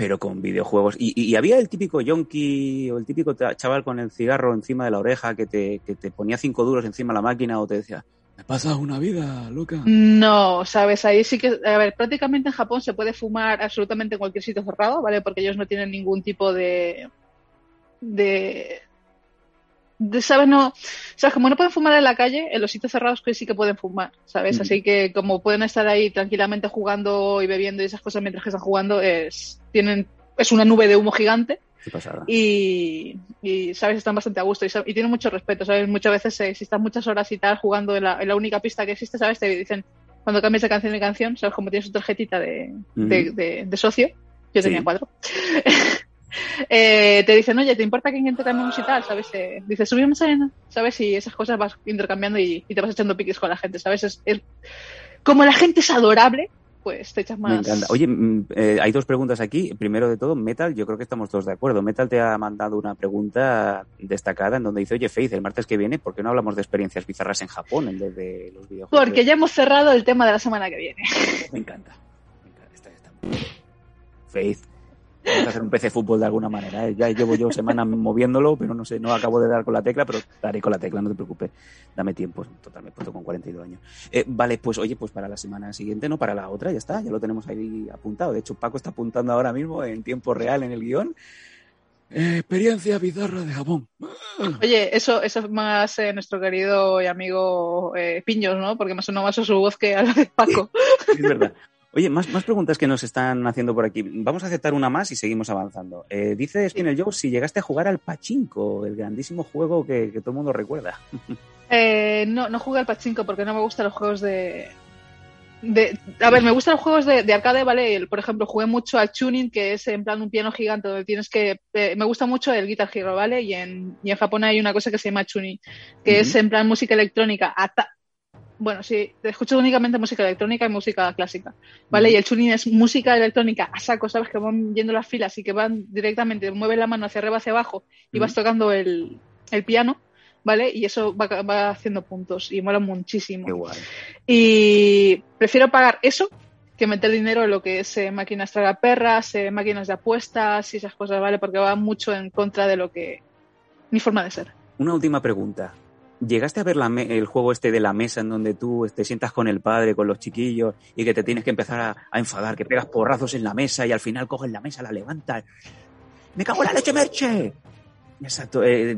pero con videojuegos. Y, y- había el típico yonki o el típico chaval con el cigarro encima de la oreja que te, que te ponía cinco duros encima de la máquina o te decía, me pasas una vida, loca. No, sabes, ahí sí que, a ver, prácticamente en Japón se puede fumar absolutamente en cualquier sitio cerrado, ¿vale? Porque ellos no tienen ningún tipo de, de ¿sabes? No, sabes, como no pueden fumar en la calle, en los sitios cerrados que sí que pueden fumar, ¿sabes? Así que como pueden estar ahí tranquilamente jugando y bebiendo y esas cosas mientras que están jugando, es, tienen, es una nube de humo gigante. Qué pasada. y, y, sabes están bastante a gusto y, y tienen mucho respeto sabes muchas veces eh, si estás muchas horas y tal jugando en la, en la única pista que existe sabes te dicen cuando cambias de canción en canción sabes como tienes tu tarjetita de, de- de socio. Yo tenía Sí. cuatro Eh, te dicen oye te importa que intercambiemos y tal sabes eh, dices subimos en sabes y esas cosas vas intercambiando y, y te vas echando piques con la gente sabes es, es- como la gente es adorable pues te echas más Me encanta. Oye, mm, eh, hay dos preguntas aquí. Primero de todo, Metal, yo creo que estamos todos de acuerdo. Metal te ha mandado una pregunta destacada en donde dice, oye, Faith, el martes que viene, ¿por qué no hablamos de experiencias bizarras en Japón en vez de los videojuegos? porque ya hemos cerrado el tema de la semana que viene Me encanta. Me encanta. Esta- esta- Faith, Vamos a hacer un PC fútbol de alguna manera. ¿eh? Ya llevo yo semanas moviéndolo, pero no sé, no acabo de dar con la tecla, pero daré con la tecla, no te preocupes. Dame tiempo, total, me he puesto con 42 años. Eh, vale, pues oye, pues para la semana siguiente, no para la otra, ya está, ya lo tenemos ahí apuntado. De hecho, Paco está apuntando ahora mismo en tiempo real en el guion. Eh, experiencia bizarra de Japón. Oye, eso, eso es más eh, nuestro querido y amigo eh, Piños, ¿no? Porque me sonó más a su voz que a la de Paco. es verdad. Oye, más, más preguntas que nos están haciendo por aquí. Vamos a aceptar una más y seguimos avanzando. Eh, dice Spinel Joe si llegaste a jugar al Pachinko, el grandísimo juego que, que todo el mundo recuerda. Eh, no, no jugué al Pachinko porque no me gustan los juegos de. de a ver, me gustan los juegos de, de arcade, ¿vale? Por ejemplo, jugué mucho al Tuning, que es en plan un piano gigante donde tienes que. eh, me gusta mucho el Guitar Hero, ¿vale? Y en, y en Japón hay una cosa que se llama Tuning, que es en plan música electrónica. ata- bueno, sí, escucho únicamente música electrónica y música clásica, ¿vale? Y el tuning es música electrónica a saco, ¿sabes? Que van yendo las filas y que van directamente, mueves la mano hacia arriba, hacia abajo y vas tocando el, el piano, ¿vale? Y eso va, va haciendo puntos y mola muchísimo. Qué guay. Y prefiero pagar eso que meter dinero en lo que es eh, máquinas tragaperras, eh, máquinas de apuestas y esas cosas, ¿vale? Porque va mucho en contra de lo que... mi forma de ser. Una última pregunta. ¿Llegaste a ver la el juego este de la mesa en donde tú te sientas con el padre, con los chiquillos y que te tienes que empezar a, enfadar, que pegas porrazos en la mesa y al final coges la mesa, la levantas? ¡Me cago en la leche, Merche! Exacto. eh,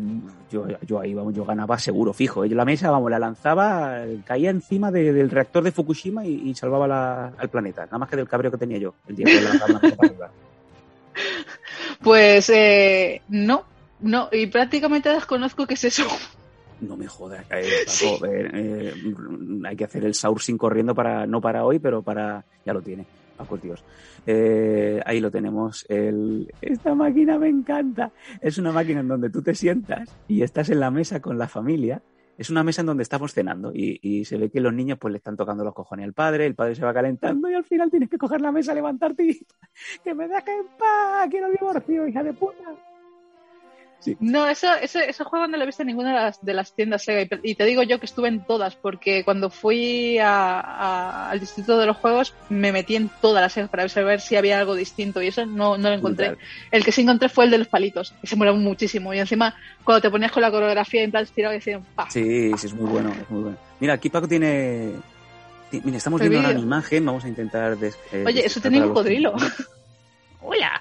yo, yo ahí, vamos, yo ganaba seguro, fijo. Yo la mesa, vamos, la lanzaba, caía encima de- del reactor de Fukushima y, salvaba al planeta. Nada más que del cabreo que tenía yo el día que la. Pues eh, no, no, y prácticamente desconozco qué es eso. No me jodas. eh, eh, eh, hay que hacer el sourcing corriendo para, no para hoy, pero para. Ya lo tiene. Dios. Eh, ahí lo tenemos. El, esta máquina me encanta. Es una máquina en donde tú te sientas y estás en la mesa con la familia. Es una mesa en donde estamos cenando y, y se ve que los niños pues le están tocando los cojones al padre, el padre se va calentando y al final tienes que coger la mesa, levantarte y que me dejes en paz, quiero divorcio, hija de puta. No, eso, ese, ese juego no lo he visto en ninguna de las, de las tiendas Sega. Y, te digo yo que estuve en todas, porque cuando fui a- a- al distrito de los juegos me metí en todas las Sega para saber si había algo distinto y eso no, no lo encontré. Brutal. El que sí encontré fue el de los palitos, que se molaba muchísimo. Y encima, cuando te ponías con la coreografía en plan estirado y decían, ¡pa! Sí, sí, es muy bueno, es muy bueno. Mira, aquí Paco tiene... ti- Mira, estamos viendo ahora una imagen, vamos a intentar... des- eh, Oye, eso tenía para un cocodrilo. ¡Hola!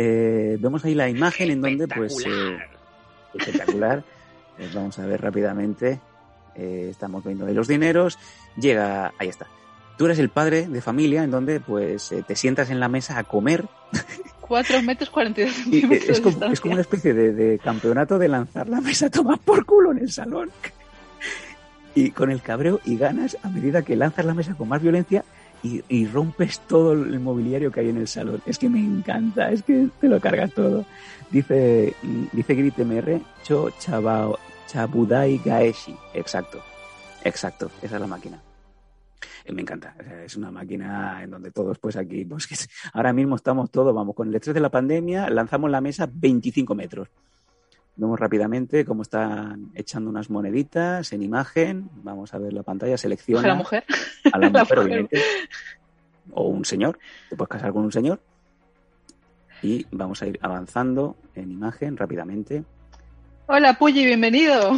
Eh, vemos ahí la imagen en donde, pues... eh, espectacular. Eh, vamos a ver rápidamente. Eh, estamos viendo ahí los dineros. Llega... Ahí está. Tú eres el padre de familia en donde, pues, eh, te sientas en la mesa a comer 4 metros 42 y, eh, centímetros es, como, es como una especie de, de campeonato de lanzar la mesa a tomar por culo en el salón. Y con el cabreo y ganas a medida que lanzas la mesa con más violencia y, rompes todo el mobiliario que hay en el salón. Es que me encanta, es que te lo cargas todo. Dice, dice Grit MR, Cho Chabao, Chabudai Gaeshi. Exacto, exacto, esa es la máquina. Eh, Me encanta. Es una máquina en donde todos, pues aquí, pues ahora mismo estamos todos, vamos, con el estrés de la pandemia, lanzamos la mesa 25 metros. Vemos rápidamente cómo están echando unas moneditas en imagen. Vamos a ver la pantalla, selecciona Coge la mujer. a la la mujer, mujer. obviamente. O un señor. Te puedes casar con un señor. Y vamos a ir avanzando en imagen rápidamente. Hola, Puyi, bienvenido.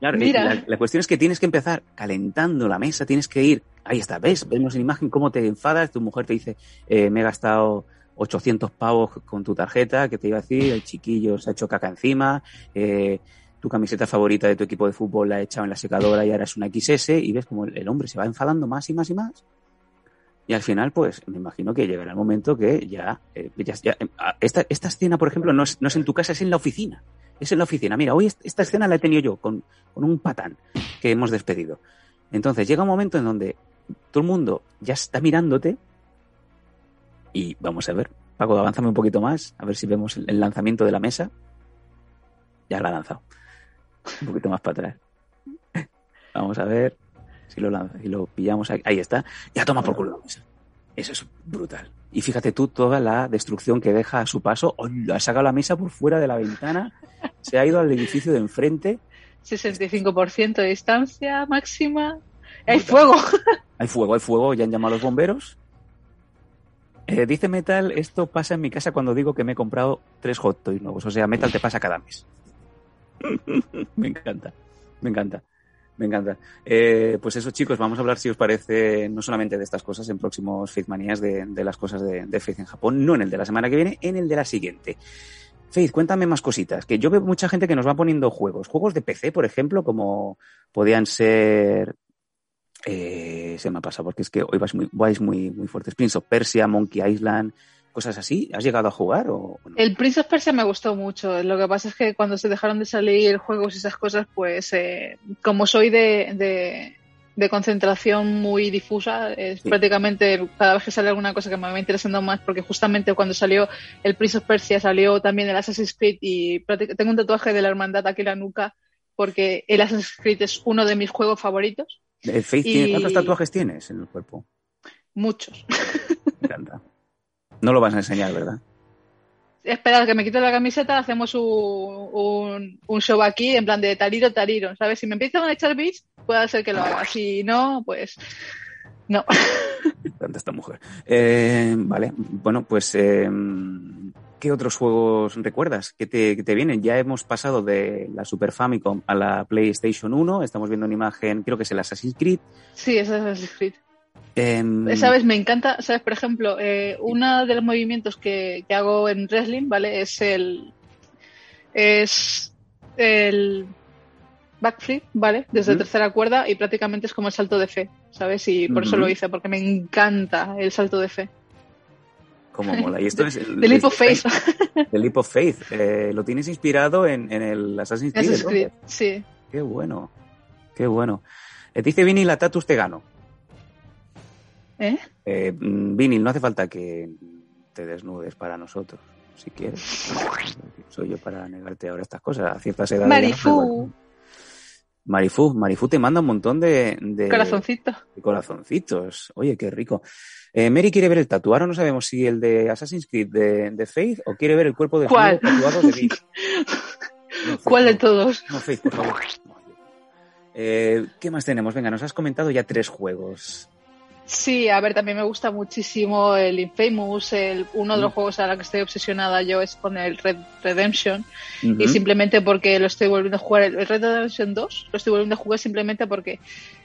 Claro, Mira. La, la cuestión es que tienes que empezar calentando la mesa, tienes que ir. Ahí está, ¿ves? Vemos en imagen cómo te enfadas. Tu mujer te dice, eh, me he gastado 800 pavos con tu tarjeta, que te iba a decir, el chiquillo se ha hecho caca encima, eh, tu camiseta favorita de tu equipo de fútbol la ha echado en la secadora y ahora es una XS, y ves como el, hombre se va enfadando más y más y más. Y al final, pues, me imagino que llegará el momento que ya, eh, eh, esta, esta escena, por ejemplo, no es, no es en tu casa, es en la oficina. Es en la oficina. Mira, hoy est- esta escena la he tenido yo con, con un patán que hemos despedido. Entonces llega un momento en donde todo el mundo ya está mirándote y vamos a ver. Paco, avánzame un poquito más, a ver si vemos el, lanzamiento de la mesa. Ya la ha lanzado. Un poquito más para atrás. Vamos a ver si lo lanza, si lo pillamos ahí. Ahí está. Ya toma por culo la mesa. Eso es brutal. Y fíjate tú toda la destrucción que deja a su paso. ¡Hola! Ha sacado la mesa por fuera de la ventana. Se ha ido al edificio de enfrente. 65% de distancia máxima. ¡Hay fuego! Hay fuego, hay fuego. Ya han llamado a los bomberos. Eh, dice Metal, esto pasa en mi casa cuando digo que me he comprado tres hot toys nuevos. O sea, Metal te pasa cada mes. me encanta, me encanta, me encanta. Eh, pues eso, chicos, vamos a hablar, si os parece, no solamente de estas cosas en próximos Faith Manías, de, las cosas de, de Faith en Japón, no en el de la semana que viene, en el de la siguiente. Faith, cuéntame más cositas, que yo veo mucha gente que nos va poniendo juegos. Juegos de PC, por ejemplo, como podían ser... Eh, se me ha pasado porque es que hoy vais muy, vais muy, muy fuertes. Prince of Persia, Monkey Island, cosas así. ¿Has llegado a jugar o no? El Prince of Persia me gustó mucho. Lo que pasa es que cuando se dejaron de salir juegos y esas cosas, pues eh, como soy de, de, de concentración muy difusa, es Sí. prácticamente cada vez que sale alguna cosa que me va interesando más, porque justamente cuando salió el Prince of Persia salió también el Assassin's Creed y tengo un tatuaje de la hermandad aquí en la nuca porque el Assassin's Creed es uno de mis juegos favoritos. Faith, y- ¿tiene- ¿cuántos tatuajes tienes en el cuerpo? Muchos. Me encanta. No lo vas a enseñar, ¿verdad? Esperad que me quite la camiseta, hacemos un, un, un show aquí en plan de tariro, tariro, ¿sabes? Si me empiezan a echar bits, puede ser que lo haga. Si no, pues no. Me encanta esta mujer. Eh, vale, bueno, pues eh, ¿qué otros juegos recuerdas que te, que te vienen? Ya hemos pasado de la Super Famicom a la PlayStation 1, estamos viendo una imagen, creo que es el Assassin's Creed. Sí, es Assassin's Creed. Em, ¿Sabes? Me encanta, ¿sabes? Por ejemplo, eh, uno de los movimientos que, que hago en wrestling, ¿vale? Es el. Es el backflip, ¿vale? Desde tercera cuerda y prácticamente es como el salto de fe, ¿sabes? Y por eso lo hice, porque me encanta el salto de fe. Cómo mola. Y esto es el, The Leap of Faith. The Leap of Faith. Eh, lo tienes inspirado en, en el Assassin's Creed. Assassin's Creed, entonces. sí. Qué bueno. Qué bueno. Eh, dice Vinny, la tatus te gano. ¿Eh? Eh, Vinil, no hace falta que te desnudes para nosotros, si quieres. Soy yo para negarte ahora estas cosas. A ciertas edades. ya no Marifú. Marifú, te manda un montón de, de- Corazoncito. de corazoncitos. Oye, qué rico. Eh, Mary quiere ver el tatuado. No sabemos si el de Assassin's Creed de, de Faith o quiere ver el cuerpo de ¿Cuál? tatuado de. No, ¿Cuál de todos? No, Faith, por favor. Eh, ¿Qué más tenemos? Venga, nos has comentado ya tres juegos. Sí, a ver, también me gusta muchísimo el Infamous. El, uno de los Mm. juegos a la que estoy obsesionada yo es con el Red Redemption. Y simplemente porque lo estoy volviendo a jugar, el Red Redemption 2, lo estoy volviendo a jugar simplemente porque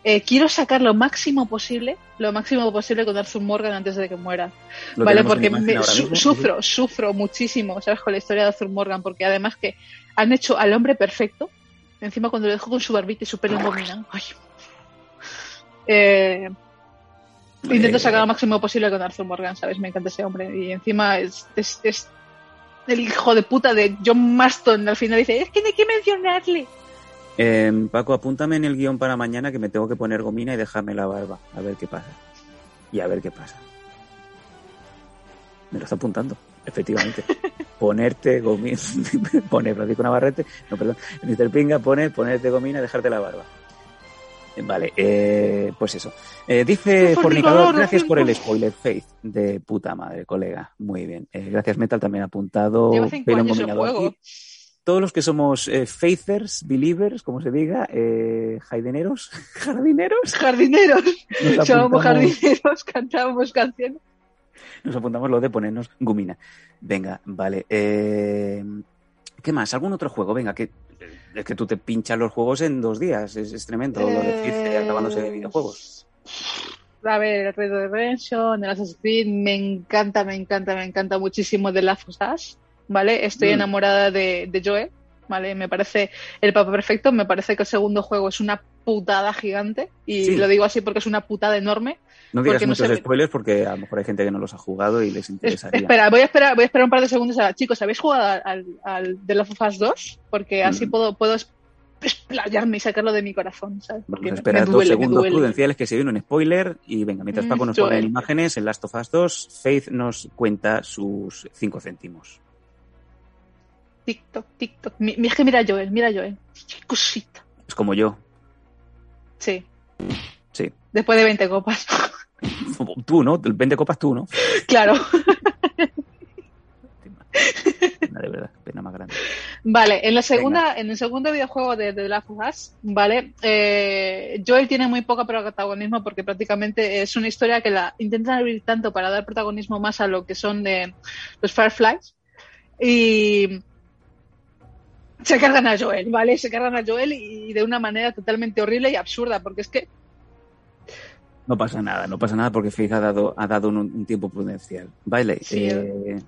eh, quiero sacar lo máximo posible, lo máximo posible con Arthur Morgan antes de que muera. Lo ¿Vale? Porque me, su- sufro, sufro muchísimo, ¿sabes? Con la historia de Arthur Morgan, porque además que han hecho al hombre perfecto, encima cuando lo dejo con su barbita y su pelo engominado. Ay. Eh, intento Eh, sacar lo máximo posible con Arthur Morgan, ¿sabes? Me encanta ese hombre. Y encima es, es, es el hijo de puta de John Maston. Al final dice, es que no hay que mencionarle. Eh, Paco, apúntame en el guion para mañana que me tengo que poner gomina y dejarme la barba. A ver qué pasa. Y a ver qué pasa. Me lo está apuntando, efectivamente. Ponerte gomina. poner, Francisco Navarrete. No, perdón. Mr. Pinga, poner, ponerte gomina y dejarte la barba. Vale, eh, pues eso. Eh, dice Fornicador, gracias por el spoiler, Faith. De puta madre, colega. Muy bien. Eh, gracias, Metal, también apuntado. Pelo aquí todos los que somos faithers, believers, como se diga, jaideneros, jardineros, Jardineros. Somos jardineros, cantábamos canciones. nos apuntamos lo de ponernos gumina. Venga, vale. Eh, ¿Qué más? ¿Algún otro juego? Venga, que es que tú te pinchas los juegos en dos días. Es, es tremendo lo de decirte Eh, acabándose de videojuegos. A ver, el Red Dead Redemption, el Assassin's Creed, me encanta, me encanta, me encanta muchísimo The Last of Us, ¿vale? Estoy Mm. enamorada de, de Joel, ¿vale? Me parece el papá perfecto, me parece que el segundo juego es una putada gigante, y Sí. lo digo así porque es una putada enorme. No digas no muchos se- spoilers porque a lo mejor hay gente que no los ha jugado y les Es- interesaría. espera, voy a esperar, voy a esperar un par de segundos. A, chicos, ¿habéis jugado al, al The Last of Us 2? Porque así Mm. puedo, puedo explayarme y sacarlo de mi corazón, ¿sabes? Porque Vamos a me- esperar me dos duele, me segundos prudenciales que se viene un spoiler y venga, mientras Mm, Paco nos pone imágenes en Last of Us 2, Faith nos cuenta sus cinco céntimos. TikTok, TikTok. Mi, es que mira a Joel, mira a Joel. Qué cosita. Es como yo, Sí. sí. Después de 20 copas. Tú, ¿no? El 20 copas tú, ¿no? claro. Pena, de verdad, pena más grande. Vale, en la segunda, en el segundo videojuego de The Last of Us, vale, eh, Joel tiene muy poco protagonismo porque prácticamente es una historia que la intentan abrir tanto para dar protagonismo más a lo que son de los Fireflies y se cargan a Joel, ¿vale? Se cargan a Joel y de una manera totalmente horrible y absurda porque es que No pasa nada, no pasa nada porque Faith ha dado, ha dado un, un tiempo prudencial. Vale, Sí. eh,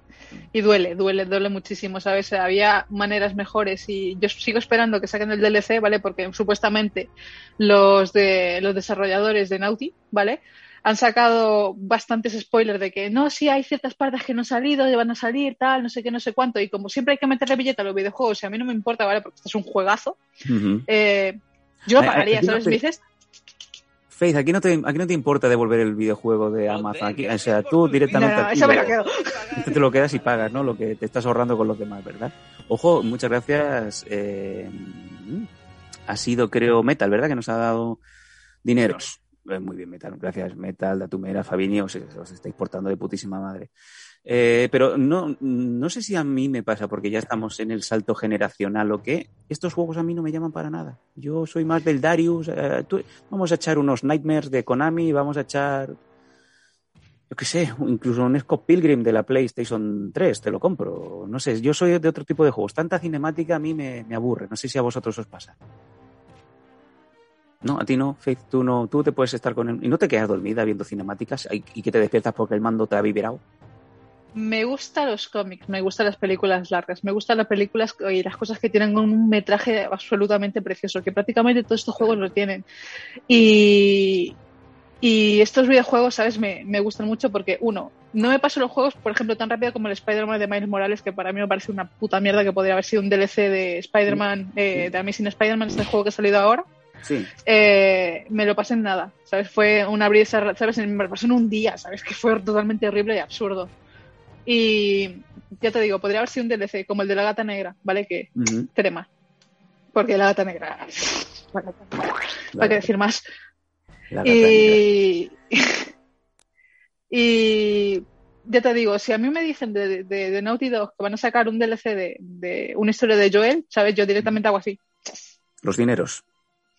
Y duele, duele, duele muchísimo, ¿sabes? Había maneras mejores y yo sigo esperando que saquen el DLC, ¿vale? Porque supuestamente los de los desarrolladores de Naughty, ¿vale? Han sacado bastantes spoilers de que no, sí hay ciertas partes que no han salido, y van a salir, tal, no sé qué, no sé cuánto. Y como siempre hay que meterle billete a los videojuegos, y a mí no me importa, ¿vale? Porque este es un juegazo. eh, yo lo Eh, pagaría, aquí no ¿sabes? te- dices, Faith, aquí no, te, aquí no te importa devolver el videojuego de Amazon. Aquí, o sea, tú directamente No, no, aquí eso me lo- lo quedo. Tú te lo quedas y pagas, ¿no? Lo que te estás ahorrando con los demás, ¿verdad? Ojo, muchas gracias. eh, ha sido, creo, Metal, ¿verdad? Que nos ha dado dineros. Muy bien, Metal. Gracias, Metal, Datumera, Fabini, os, estáis portando de putísima madre. Eh, pero no, no sé si a mí me pasa, porque ya estamos en el salto generacional o qué. Estos juegos a mí no me llaman para nada. Yo soy más del Darius. eh, vamos a echar unos Nightmares de Konami, vamos a echar yo qué sé, incluso un Scott Pilgrim de la PlayStation 3, te lo compro. No sé, yo soy de otro tipo de juegos. Tanta cinemática a mí me aburre. No sé si a vosotros os pasa. No, a ti no, Faith, tú no, tú te puedes estar con él y no te quedas dormida viendo cinemáticas y, que te despiertas porque el mando te ha vibrado. Me gustan los cómics, me gustan las películas largas, me gustan las películas y las cosas que tienen un metraje absolutamente precioso, que prácticamente todos estos juegos lo tienen. Y, y estos videojuegos, ¿sabes? Me, me gustan mucho porque, uno, no me paso los juegos, por ejemplo, tan rápido como el Spider-Man de Miles Morales, que para mí me parece una puta mierda que podría haber sido un DLC de Spider-Man, eh, de Amazing Spider-Man, este juego que ha salido ahora. Sí. Eh, me lo pasé en nada, ¿sabes? Fue un abrir y cerrar, ¿sabes? Me lo pasé en un día, ¿sabes? Que fue totalmente horrible y absurdo. Y ya te digo, podría haber sido un DLC como el de la gata negra, ¿vale? Que Ujú. crema. Porque la gata negra. negra, ¿Para qué decir más? Y. Ya te digo, si a mí me dicen de, de, de Naughty Dog que van a sacar un DLC de, de una historia de Joel, ¿sabes? Yo directamente hago así. Los dineros.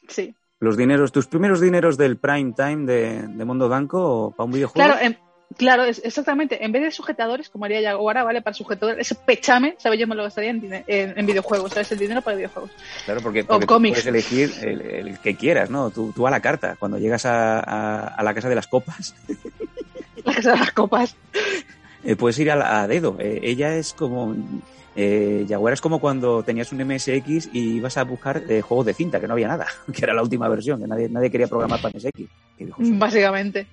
Sí. Los dineros, tus primeros dineros del prime time de, de Mundo Danco para un videojuego. Claro, em- claro, es- exactamente. En vez de sujetadores, como haría Yaguara, ¿vale? Para sujetadores, ese pechame, ¿sabes? Yo me lo gastaría en, dine- en, en videojuegos, ¿sabes? El dinero para videojuegos. Claro, porque, porque tú cómics. puedes elegir el, el que quieras, ¿no? Tú, tú a la carta. Cuando llegas a, a- a la casa de las copas, La casa de las copas. eh, puedes ir a, la- a dedo. Eh, ella es como. Eh, Jaguar es como cuando tenías un MSX y ibas a buscar eh, juegos de cinta, que no había nada, que era la última versión, que nadie, nadie quería programar para MSX. Básicamente.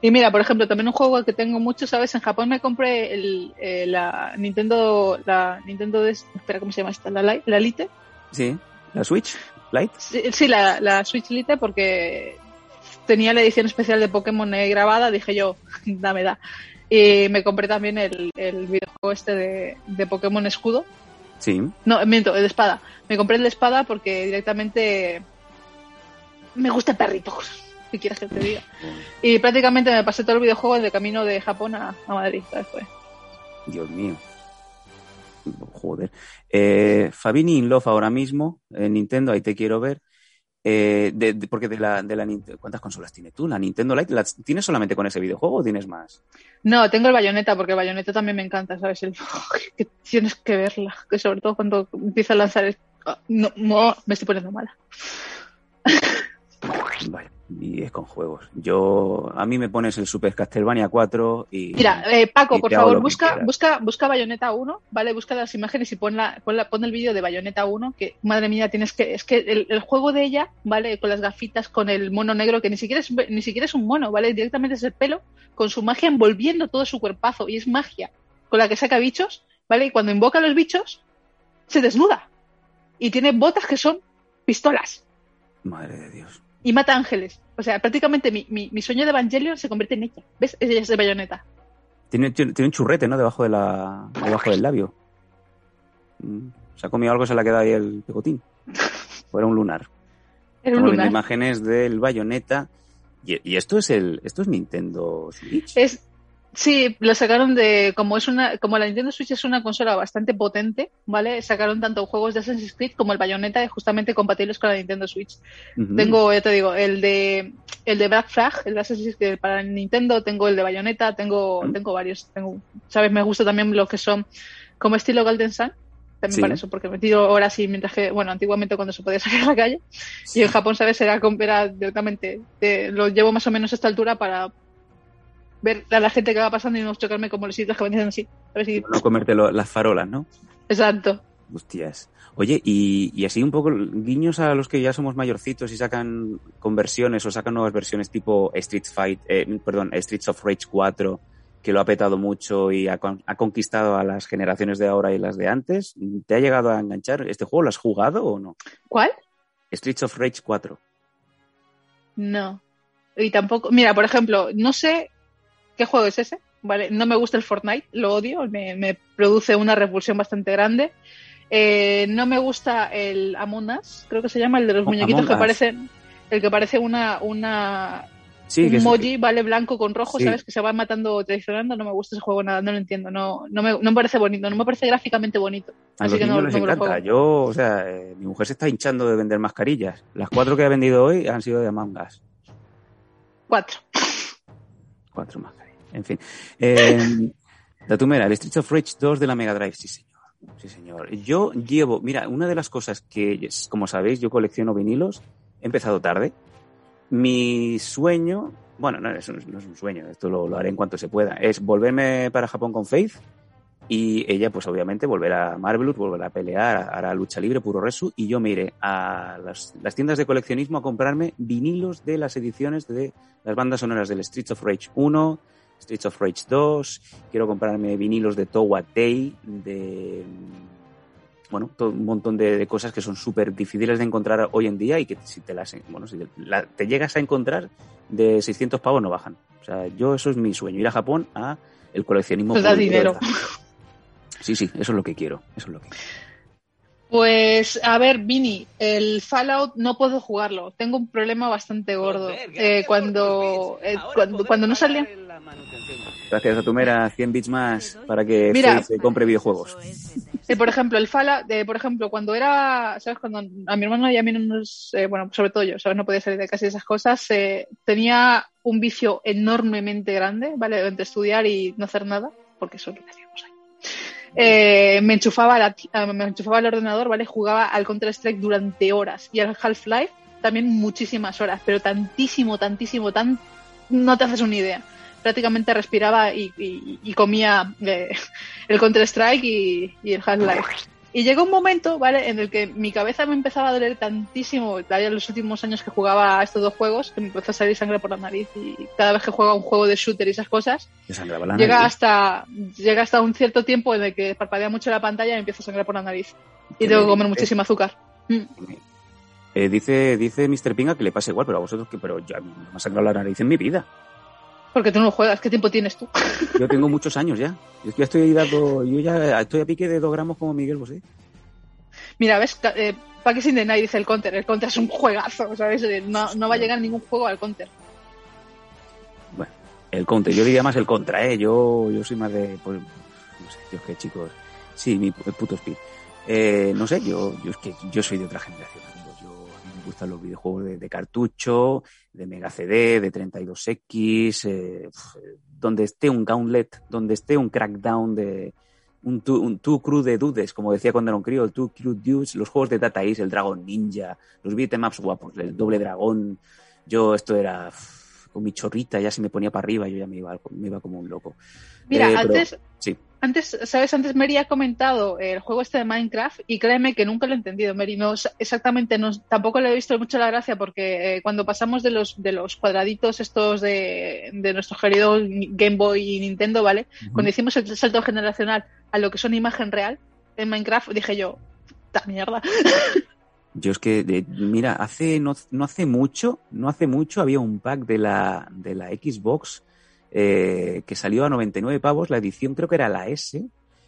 Y mira, por ejemplo, también un juego que tengo mucho, ¿sabes? En Japón me compré el, eh, la Nintendo, la Nintendo de, espera, ¿cómo se llama esta? La, Li- la Lite. Sí, la Switch, Lite. Sí, sí, la, la Switch Lite porque tenía la edición especial de Pokémon grabada, dije yo, dame da. Y me compré también el, el videojuego este de, de Pokémon Escudo. Sí. No, miento, el de espada. Me compré el de espada porque directamente me gusta el perrito. ¿Qué quieres que te diga? Y prácticamente me pasé todo el videojuego de camino de Japón a, a Madrid. Fue. Dios mío. Joder. Eh, Fabini in Love ahora mismo, en Nintendo, ahí te quiero ver. Eh, de- de- porque de la, de la ¿Cuántas consolas tienes tú? ¿La Nintendo Lite? ¿La tienes solamente con ese videojuego o tienes más? No, tengo el bayoneta porque el bayoneta también me encanta, ¿sabes? El, que tienes que verla, que sobre todo cuando empieza a lanzar. ah, No, no, me estoy poniendo mala. Vale, y es con juegos. Yo, a mí me pones el Super Castlevania 4 y. Mira, eh, Paco, y por favor, busca, busca, busca Bayonetta 1, ¿vale? Busca las imágenes y pon, la, pon, la- pon el vídeo de Bayonetta 1, que madre mía, tienes que. Es que el, el juego de ella, ¿vale? Con las gafitas, con el mono negro, que ni siquiera es, ni siquiera es un mono, ¿vale? Directamente es el pelo, con su magia envolviendo todo su cuerpazo, y es magia con la que saca bichos, ¿vale? Y cuando invoca a los bichos, se desnuda. Y tiene botas que son pistolas. Madre de Dios. Y mata ángeles. O sea, prácticamente mi, mi, mi sueño de Evangelion se convierte en ella. ¿Ves? Ella es de Bayonetta. Tiene, tiene tiene un churrete, ¿no? Debajo, de la, debajo del labio. Mm, Se ha comido algo, se le ha quedado ahí el pegotín. O era un lunar. Era un lunar. imágenes del bayoneta. Y, y esto es el, esto es Nintendo Switch. Es, Sí, lo sacaron de como es una como la Nintendo Switch es una consola bastante potente, ¿vale? Sacaron tanto juegos de Assassin's Creed como el Bayonetta justamente compatibles con la Nintendo Switch. Tengo, ya te digo, el de el de Black Flag, el de Assassin's Creed para Nintendo, tengo el de Bayonetta, tengo tengo varios, tengo, sabes, me gusta también los que son como estilo Golden Sun. También Sí. para eso, porque me tiro horas y mientras que, bueno, antiguamente cuando se podía salir a la calle, y en Japón, ¿sabes? Era, era directamente, lo llevo más o menos a esta altura para ver a la gente que va pasando y no chocarme como los sitios que venían así. ¿sabes? Y- No comerte lo- las farolas, ¿no? exacto. Hostias. Oye, y, y así un poco guiños a los que ya somos mayorcitos y sacan conversiones o sacan nuevas versiones tipo Street Fight, eh, perdón, Streets of Rage 4, que lo ha petado mucho y ha, ha conquistado a las generaciones de ahora y las de antes. ¿Te ha llegado a enganchar? ¿Este juego lo has jugado o no? ¿Cuál? Streets of Rage 4. No. Y tampoco, mira, por ejemplo, no sé qué juego es ese, ¿vale? No me gusta el Fortnite, lo odio, me, me produce una repulsión bastante grande. Eh, no me gusta el Among Us, creo que se llama, el de los Oh, muñequitos Among que Us. parecen, el que parece una, una Sí, un es- emoji, ¿vale? Blanco con rojo, Sí. ¿sabes? Que se va matando traicionando, no me gusta ese juego nada, no lo entiendo, no, no, me, no me parece bonito, no me parece gráficamente bonito. A Así los que no, les no encanta. juego. Yo, o sea, eh, mi mujer se está hinchando de vender mascarillas. Las cuatro que ha vendido hoy han sido de mangas. Cuatro. Cuatro mascarillas. En fin. Eh, Datumera, el Streets of Rage 2 de la Mega Drive. Sí, señor. Sí, señor. Yo llevo, mira, una de las cosas que, como sabéis, yo colecciono vinilos. He empezado tarde. Mi sueño, bueno, no es, un- sueño, esto lo, lo haré en cuanto se pueda, es volverme para Japón con Faith y ella, pues obviamente, volverá a Marvelous, volverá a pelear, hará lucha libre, puro resu, y yo me iré a las, las tiendas de coleccionismo a comprarme vinilos de las ediciones de las bandas sonoras del Streets of Rage 1, Streets of Rage 2, quiero comprarme vinilos de Towa Tei, de bueno, todo un montón de, de cosas que son súper difíciles de encontrar hoy en día y que si te las bueno, si te, la- te llegas a encontrar de 600 pavos no bajan. O sea, yo eso es mi sueño, ir a Japón a el coleccionismo. Pues da dinero. Sí, sí, eso es lo que quiero, eso es lo que Pues, a ver, Vini, el Fallout no puedo jugarlo. Tengo un problema bastante gordo. Joder, Eh, cuando, eh, cuando, no salía. Gracias a tu mera 100 bits más para que Mira. Se compre videojuegos. Eh, por ejemplo, el Fallout, eh, por ejemplo, cuando era, ¿sabes? Cuando a mi hermano y a mí no nos, eh, bueno, sobre todo yo, ¿sabes? No podía salir de casa y esas cosas, eh, tenía un vicio enormemente grande, ¿vale? Entre estudiar y no hacer nada, porque eso es lo que hacíamos ahí. Eh, me enchufaba la, ah, me enchufaba el ordenador, ¿vale? Jugaba al Counter-Strike durante horas y al Half-Life también muchísimas horas, pero tantísimo, tantísimo, tan, no te haces una idea. Prácticamente respiraba y, y- y comía eh, el Counter-Strike y el Half-Life. Y llegó un momento, ¿vale? En el que mi cabeza me empezaba a doler tantísimo, en los últimos años que jugaba a estos dos juegos, que me empezó a salir sangre por la nariz y cada vez que juega un juego de shooter y esas cosas, llega nariz. hasta llega hasta un cierto tiempo en el que parpadea mucho la pantalla y me empieza a sangrar por la nariz. ¿Qué Y tengo me que comer dices? muchísimo azúcar. Mm. Eh, dice, dice Mr. Pinga que le pasa igual, pero a vosotros que, pero ya me ha sangrado la nariz en mi vida. Porque tú no juegas, ¿qué tiempo tienes tú? Yo tengo muchos años ya. Yo ya estoy dando, yo ya estoy a pique de 2 gramos como Miguel Bosé. Mira, ves, eh, Packers in the Night dice el Counter. El Counter es un juegazo, ¿sabes? Eh, No, no va a llegar ningún juego al Counter. Bueno, el contra, yo diría más el contra, ¿eh? Yo, yo soy más de, pues, no sé, Dios que chicos. Sí, mi el puto speed. Eh, no sé, yo, yo es que yo soy de otra generación, gustan los videojuegos de, de cartucho, de Mega CD, de 32X, eh, donde esté un Gauntlet, donde esté un Crackdown de, un Two, un two Crew de Dudes, como decía cuando era un crío, el Two Crew Dudes, los juegos de Data East, el Dragon Ninja, los beatemaps guapos, el Doble Dragón. Yo, esto era con mi chorrita, ya se me ponía para arriba, yo ya me iba, me iba como un loco. Mira, Eh, pero- antes, sí. Antes, ¿sabes? Antes Mary ha comentado el juego este de Minecraft y créeme que nunca lo he entendido, Mary. No, exactamente, no, tampoco le he visto mucho la gracia porque eh, cuando pasamos de los, de los cuadraditos estos de, de nuestro querido Game Boy y Nintendo, ¿vale? Cuando hicimos el salto generacional a lo que son imagen real en Minecraft, dije yo, ¡ta mierda! Yo es que, de- mira, hace no, no hace mucho, no hace mucho había un pack de la, de la Xbox eh, que salió a 99 pavos, la edición creo que era la S,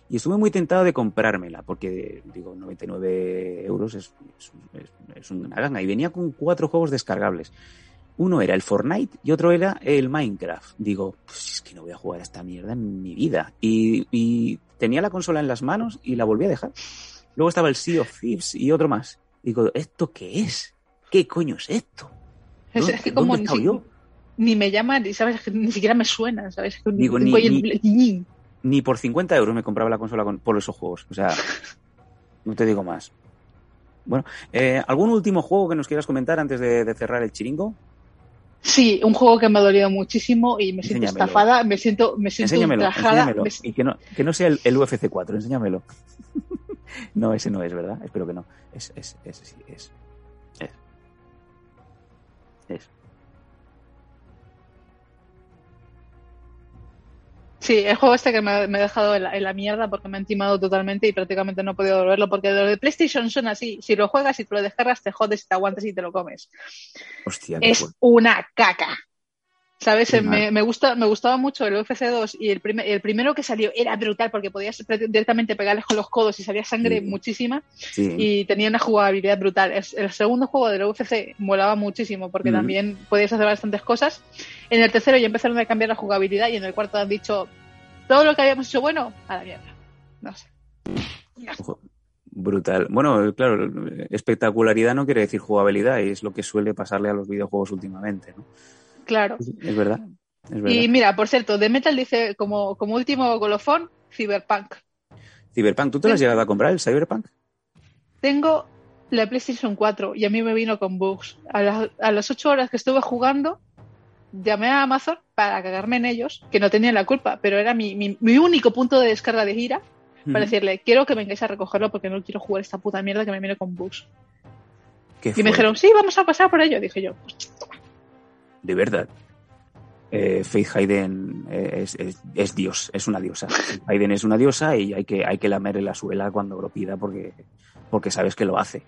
y estuve muy tentado de comprármela, porque digo, 99 euros es, es, es- una ganga, y venía con cuatro juegos descargables. Uno era el Fortnite y otro era el Minecraft. Digo, pues es que no voy a jugar a esta mierda en mi vida. Y, y tenía la consola en las manos y la volví a dejar. Luego estaba el Sea of Thieves y otro más. Digo, ¿esto qué es? ¿Qué coño es esto? Es, ¿Dónde- es que como ni, si- yo? Ni me llaman, ni sabes, ni siquiera me suena, ¿sabes? Digo, ni- ni- por 50 euros me compraba la consola con- por esos juegos. O sea, no te digo más. Bueno, eh, ¿algún último juego que nos quieras comentar antes de, de cerrar el chiringo? Sí, un juego que me ha dolido muchísimo y me siento Enséñamelo. estafada, me siento, me siento Enséñamelo, enséñamelo. me- Y que no, que no sea el, el UFC 4, enséñamelo. no, ese no es, ¿verdad? Espero que no. Es, es, es, sí, es. Es. Es. Sí, el juego este que me, me ha dejado en la, en la mierda porque me han timado totalmente y prácticamente no he podido volverlo porque lo de PlayStation son así. Si lo juegas y te lo descargas, te jodes y te aguantas y te lo comes. Hostia, Es una caca. ¿Sabes? Qué Me, me, gusta, me gustaba mucho el UFC 2 y el, primer, el primero que salió era brutal porque podías directamente pegarles con los codos y salía sangre Sí. muchísima Sí. y tenía una jugabilidad brutal. Es- El segundo juego del UFC molaba muchísimo porque también podías hacer bastantes cosas. En el tercero ya empezaron a cambiar la jugabilidad y en el cuarto han dicho todo lo que habíamos hecho bueno a la mierda. No sé. Brutal. Bueno, claro, espectacularidad no quiere decir jugabilidad y es lo que suele pasarle a los videojuegos últimamente, ¿no? Claro. Es verdad. Es verdad. Y mira, por cierto, de Metal dice como, como último golofón, Cyberpunk. Cyberpunk, ¿tú te lo has llegado a comprar el Cyberpunk? Tengo la PlayStation 4 y a mí me vino con bugs. A las, a las 8 horas que estuve jugando, llamé a Amazon para cagarme en ellos, que no tenían la culpa, pero era mi, mi, mi único punto de descarga de gira, para decirle, quiero que vengáis a recogerlo porque no quiero jugar esta puta mierda que me viene con bugs. Qué Y me dijeron, sí, vamos a pasar por ello. Dije yo, pues, De verdad. Eh, Faith Hayden es, es- Dios, es una diosa. Hayden es una diosa y hay que, hay que lamerle la suela cuando lo pida porque, porque sabes que lo hace.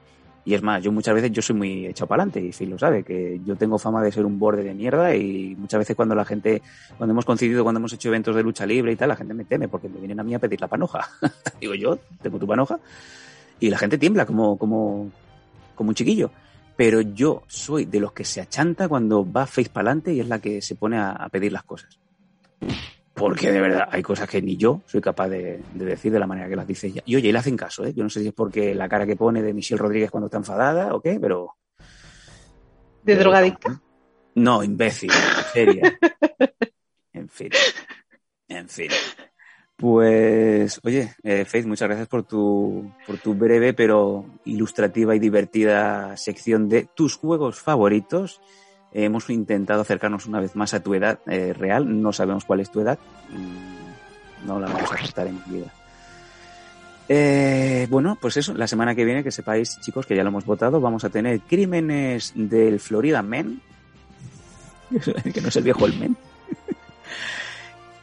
Y es más, yo muchas veces yo soy muy echado para adelante y Phil lo sabe, que yo tengo fama de ser un borde de mierda y muchas veces cuando la gente, cuando hemos coincidido, cuando hemos hecho eventos de lucha libre y tal, la gente me teme porque me vienen a mí a pedir la panoja. Digo yo, tengo tu panoja. Y la gente tiembla como, como, como un chiquillo. Pero yo soy de los que se achanta cuando va Faith para adelante y es la que se pone a, a pedir las cosas. Porque de verdad hay cosas que ni yo soy capaz de, de decir de la manera que las dice ella. Y oye, y le hacen caso, ¿eh? Yo no sé si es porque la cara que pone de Michelle Rodríguez cuando está enfadada o qué, pero. de drogadicta. No, imbécil, seria. En fin. En fin. Pues, oye, eh, Faith, muchas gracias por tu, por tu breve pero ilustrativa y divertida sección de tus juegos favoritos. Hemos intentado acercarnos una vez más a tu edad eh, real. No sabemos cuál es tu edad. No la vamos a aceptar en vida. Eh, bueno, pues eso, la semana que viene, que sepáis, chicos, que ya lo hemos votado, vamos a tener Crímenes del Florida Men, que no es el viejo el Men.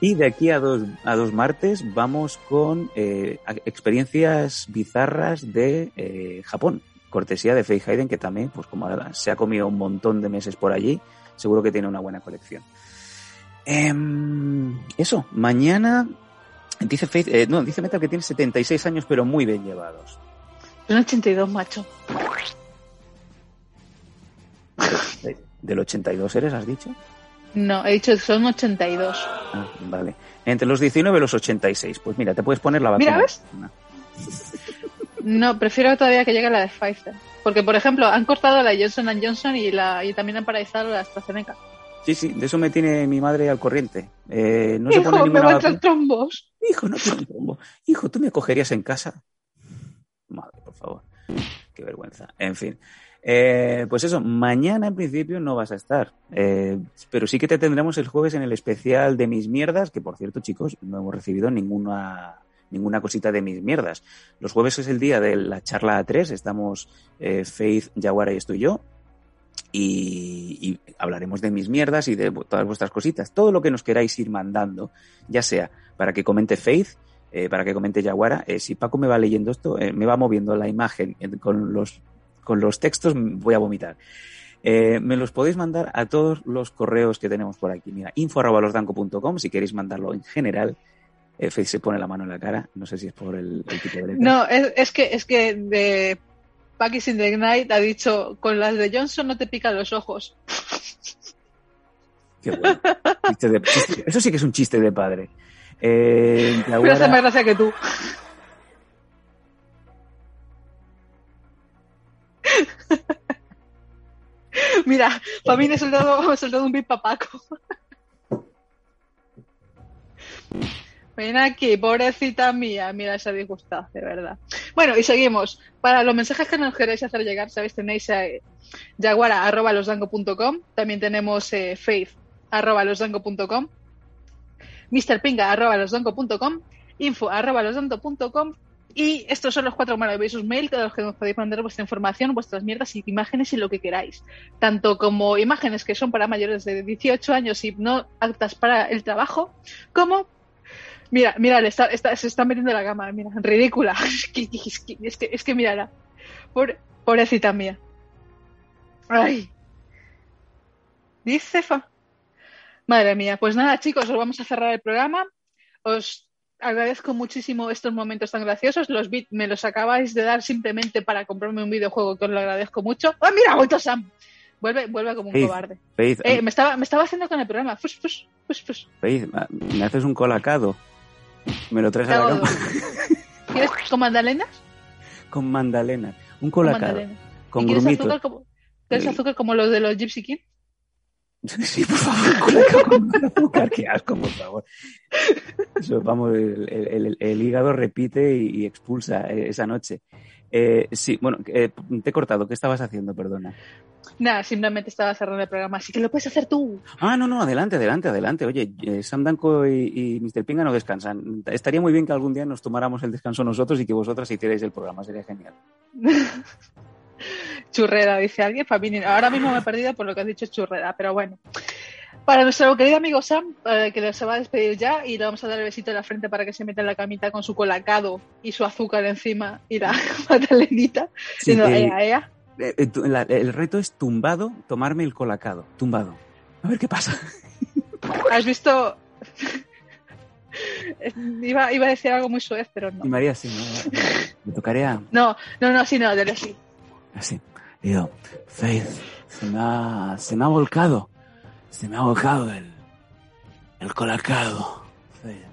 Y de aquí a dos, a dos martes vamos con eh, experiencias bizarras de eh, Japón, cortesía de Faye Hayden, que también, pues como ahora se ha comido un montón de meses por allí, seguro que tiene una buena colección. Em, eso, mañana dice Faith, eh, no, dice Metal que tiene 76 años, pero muy bien llevados. Son 82, macho. De- Del 82 eres, has dicho. No, he dicho que son 82. Ah, vale. Entre los 19 y los 86. Pues mira, te puedes poner la vacuna. Mira, ¿ves? No, prefiero todavía que llegue la de Pfizer. Porque, por ejemplo, han cortado la Johnson Johnson y, la, y también han paralizado la AstraZeneca. Sí, sí, de eso me tiene mi madre al corriente. Eh, no se pone Hijo, me va a entrar trombos. Hijo, no quiero un trombo. Hijo, ¿tú me acogerías en casa? Madre, por favor. Qué vergüenza. En fin. Eh, pues eso, mañana en principio no vas a estar. Eh, pero sí que te tendremos el jueves en el especial de mis mierdas, que por cierto, chicos, no hemos recibido ninguna ninguna cosita de mis mierdas. Los jueves es el día de la charla A3, estamos eh, Faith, Yaguara y estoy yo, y, y hablaremos de mis mierdas y de todas vuestras cositas. Todo lo que nos queráis ir mandando, ya sea para que comente Faith, eh, para que comente Yaguara. Eh, si Paco me va leyendo esto, eh, me va moviendo la imagen con los, con los textos, voy a vomitar. Eh, me los podéis mandar a todos los correos que tenemos por aquí. Mira, info.losdanco.com si queréis mandarlo en general. Eh, se pone la mano en la cara, no sé si es por el, el tipo de letra. No, es, es que es que de Packers in the Night ha dicho con las de Johnson no te pican los ojos. Qué bueno. Chiste de- chiste- eso sí que es un chiste de padre. Eh, Me hace más gracia que tú. Mira, para mí he soltado un bip papaco. Ven aquí, pobrecita mía. Mira, se ha disgustado, de verdad. Bueno, y seguimos. Para los mensajes que nos queréis hacer llegar, sabéis, tenéis eh, jaguara.losdango.com. También tenemos eh, faith.losdango.com. mrpinga.losdango.com. info.losdango.com. Y estos son los cuatro maravillosos mails de los que nos podéis mandar vuestra información, vuestras mierdas imágenes y lo que queráis. Tanto como imágenes que son para mayores de 18 años y no aptas para el trabajo, como Mira, mira, está, está- se está metiendo en la cama, mira, ridícula. Es que, es que, es que, es que pobrecita mía. Ay. Dice fa. Madre mía, pues nada, chicos, os vamos a cerrar el programa. Os agradezco muchísimo estos momentos tan graciosos. Los bits me los acabáis de dar simplemente para comprarme un videojuego, que os lo agradezco mucho. ¡Ah, mira, ha vuelto Sam! Vuelve, vuelve como un Faith, cobarde. Faith, Eh, me, estaba, me estaba haciendo con el programa. Fus, fus, fus. Faith, me haces un colacado. Me lo traes a la cama ¿Quieres con magdalenas? con mandalena. Un Con colacado. magdalenas. Con ¿Y quieres grumitos. azúcar como, ¿Quieres azúcar como los de los Gypsy King? Sí, por favor, con azúcar, qué asco, por favor. Eso, vamos, el, el- el- hígado repite y, y expulsa eh, esa noche. Eh, sí, bueno, eh, te he cortado. ¿Qué estabas haciendo? Perdona. Nada, simplemente estaba cerrando el programa, así que lo puedes hacer tú. Ah, no, no, adelante, adelante, adelante. Oye, eh, Sam Danko y, y Mr. Pinga no descansan. Estaría muy bien que algún día nos tomáramos el descanso nosotros y que vosotras hicierais el programa. Sería genial. Churrera, dice alguien. Para mí, ni- ahora mismo me he perdido por lo que has dicho churrera, pero bueno. Para nuestro querido amigo Sam, eh, que se va a despedir ya y le vamos a dar el besito en la frente para que se meta en la camita con su colacado y su azúcar encima y la magdalenita. Sí, eh, "Ea, ea". eh, la- el reto es tumbado, tomarme el colacado. Tumbado. A ver qué pasa. ¿Has visto? iba, iba a decir algo muy suez, pero no. Y María, sí, no, me tocaría No, no, no, sí, no, dale así. Así. Y yo, Faith, se me ha, se me ha volcado. Se me ha volcado el, el colacado. Faith.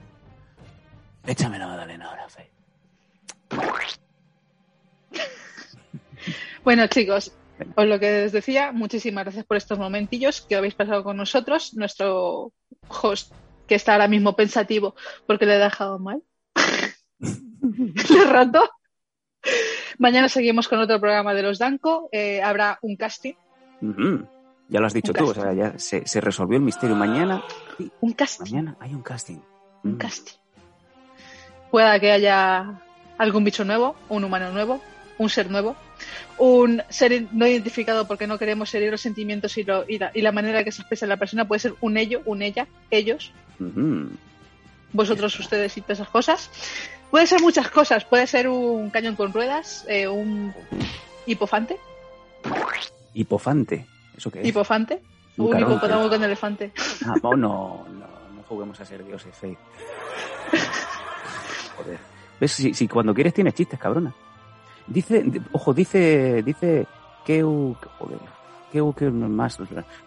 Échame la magdalena ahora, Faith. Bueno, chicos, os lo que os decía, muchísimas gracias por estos momentillos que habéis pasado con nosotros. Nuestro host, que está ahora mismo pensativo porque le he dejado mal. Le he roto. Mañana seguimos con otro programa de los Danco. Eh, habrá un casting. Ya lo has dicho Un tú, o sea, ya se, se resolvió el misterio. Mañana, sí, Un casting. mañana hay un casting. Un Mm. casting. Pueda que haya algún bicho nuevo, un humano nuevo, un ser nuevo, un ser no identificado porque no queremos herir los sentimientos y, lo- y la, y la manera que se expresa la persona puede ser un ello, un ella, ellos, vosotros, ustedes y todas esas cosas. Puede ser muchas cosas, puede ser un cañón con ruedas, eh, un hipofante, Hipofante. ¿Eso qué es? hipofante, Un un hipopótamo con elefante. Ah, no, no, no juguemos a ser dioses, Faith. Joder. ¿Ves? Si, si cuando quieres tienes chistes, cabrona. Dice, di- ojo, dice, dice que joder, que que más.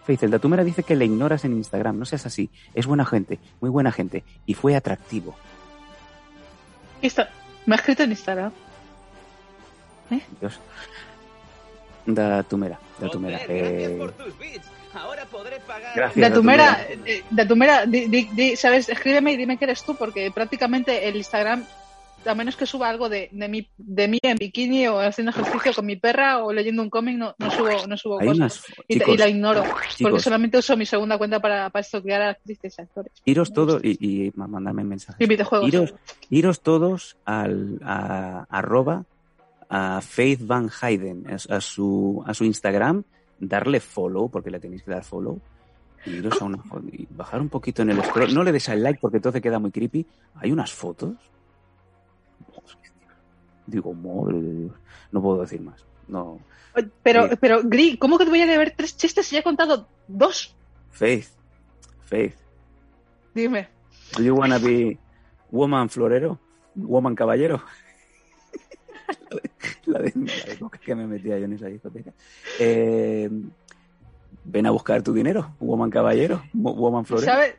Faith, el Datumera dice que le ignoras en Instagram. No seas así. Es buena gente, muy buena gente. Y fue atractivo. Esto- me ha escrito en Instagram. Dios. Datumera, Datumera. Joder, gracias Eh, por tus bits. Ahora podré pagar. Gracias. Datumera, eh, Datumera, di, di- di- ¿sabes? Escríbeme y dime que eres tú, porque prácticamente el Instagram, a menos que suba algo de, de, mí, de mí en bikini o haciendo ejercicio con mi perra o leyendo un cómic, no, no subo, no subo cosas. unas. Y, te- chicos, y la ignoro, porque solamente uso mi segunda cuenta para, para estoquear a actrices y actores. iros todos y, y ma- mandarme mensajes. Y videojuegos. Iros, iros todos al a, arroba a Faith Van Hayden, a, a su, a su Instagram, darle follow, porque le tenéis que dar follow, y iros a una y bajar un poquito en el scroll. No le des al like porque entonces queda muy creepy. Hay unas fotos. Digo, madre de Dios. No puedo decir más. No. Pero, pero, Gri, ¿cómo que te voy a deber tres chistes si ya he contado dos? Faith. Faith. Dime. Do you wanna be woman florero? Woman caballero. la, de, la de- la de que me metía yo en esa discoteca. Eh, Ven a buscar tu dinero, woman caballero, wo- woman florero. ¿Sabe-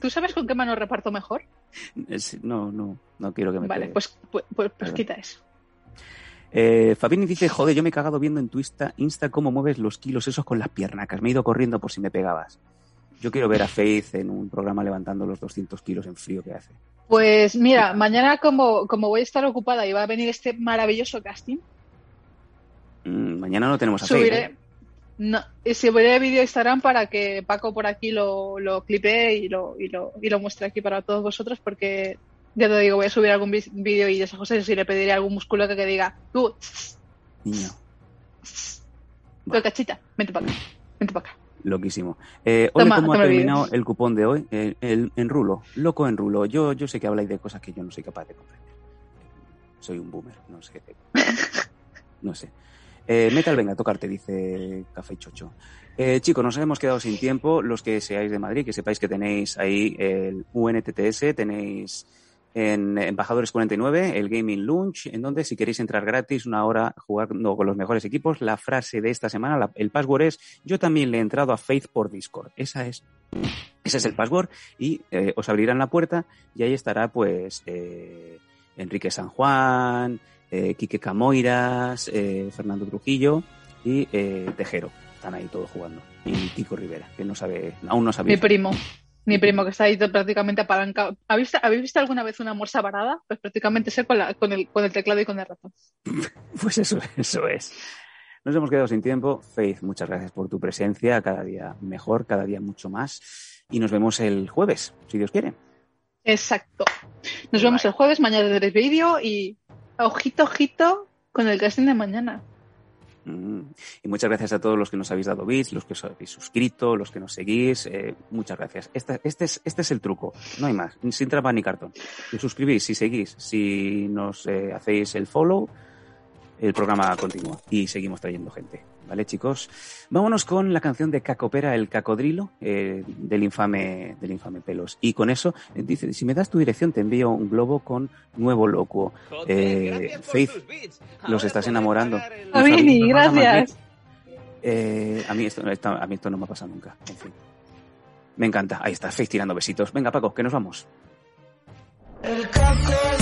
¿Tú sabes con qué mano reparto mejor? Es- No, no, no quiero que me Vale, pues, pues, pues, pues quita eso. Eh, Fabini dice, joder, yo me he cagado viendo en tu Insta, Insta cómo mueves los kilos esos con las piernacas. Me he ido corriendo por si me pegabas. Yo quiero ver a Faith en un programa levantando los 200 kilos en frío que hace. Pues mira, mañana como, como voy a estar ocupada y va a venir este maravilloso casting, Mm, mañana no tenemos a Faith. subiré, ¿eh? No, y subiré vídeo a Instagram para que Paco por aquí lo, lo clipe y lo, y, lo, y lo muestre aquí para todos vosotros porque ya te digo, voy a subir algún vídeo y esas cosas y le pediré a algún músculo que, que diga, tú, Niño, cachita, vente para acá, vente para acá. loquísimo. Eh, Ole, Toma, ¿cómo ha terminado el cupón de hoy? Eh, el enrulo, loco enrulo. Yo, yo sé que habláis de cosas que yo no soy capaz de comprender. Soy un boomer, no sé. No sé. Eh, Metal, venga, tocarte, dice Café Chocho. Eh, chicos, nos hemos quedado sin tiempo. Los que seáis de Madrid, que sepáis que tenéis ahí el UNTTS, tenéis en Embajadores 49 el Gaming Lunch, en donde si queréis entrar gratis una hora jugando con los mejores equipos, la frase de esta semana, el password es yo también le he entrado a Faith por Discord. Esa es, ese es el password y eh, os abrirán la puerta y ahí estará pues eh, Enrique San Juan, eh, Quique Camoiras, eh, Fernando Trujillo y eh, Tejero. Están ahí todos jugando. Y Kiko Rivera, que no sabe, aún no sabía. Mi primo, mi primo que está ahí prácticamente apalancado. ¿Habéis visto, ¿habéis visto alguna vez una morsa varada? Pues prácticamente sé con, la, con, el, con el teclado y con el ratón. Pues eso, eso es. Nos hemos quedado sin tiempo. Faith, muchas gracias por tu presencia. Cada día mejor, cada día mucho más. Y nos vemos el jueves, si Dios quiere. Exacto. Nos vemos el jueves, mañana tendréis vídeo y ojito, ojito con el casting de mañana. Mm. Y muchas gracias a todos los que nos habéis dado bits, los que os habéis suscrito, los que nos seguís. eh, muchas gracias. Este, este, es, este es el truco. No hay más. Sin trampa ni cartón. Si suscribís, si seguís, si nos eh, hacéis el follow, el programa continúa y seguimos trayendo gente. ¿Vale, chicos? Vámonos con la canción de Cacopera, el cacodrilo, eh, del infame, del infame Pelos. Y con eso, eh, dice, si me das tu dirección, te envío un globo con nuevo locuo. Eh, Faith, los estás enamorando. A más gracias. Eh, a, mí esto, esta- a mí esto no me ha pasado nunca. En fin. Me encanta. Ahí está, Faith tirando besitos. Venga, Paco, que nos vamos. El cocodrilo,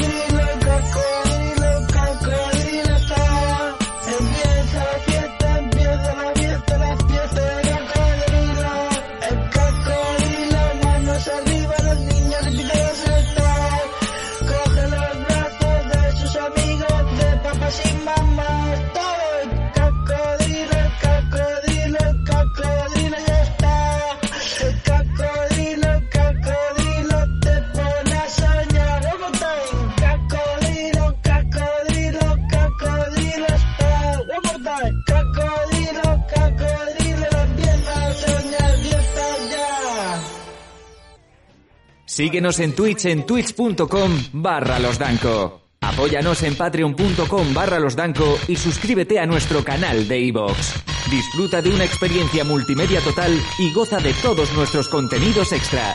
Síguenos en Twitch en twitch.com barra losdanco. Apóyanos en patreon.com barra losdanco y suscríbete a nuestro canal de iVoox. Disfruta de una experiencia multimedia total y goza de todos nuestros contenidos extra.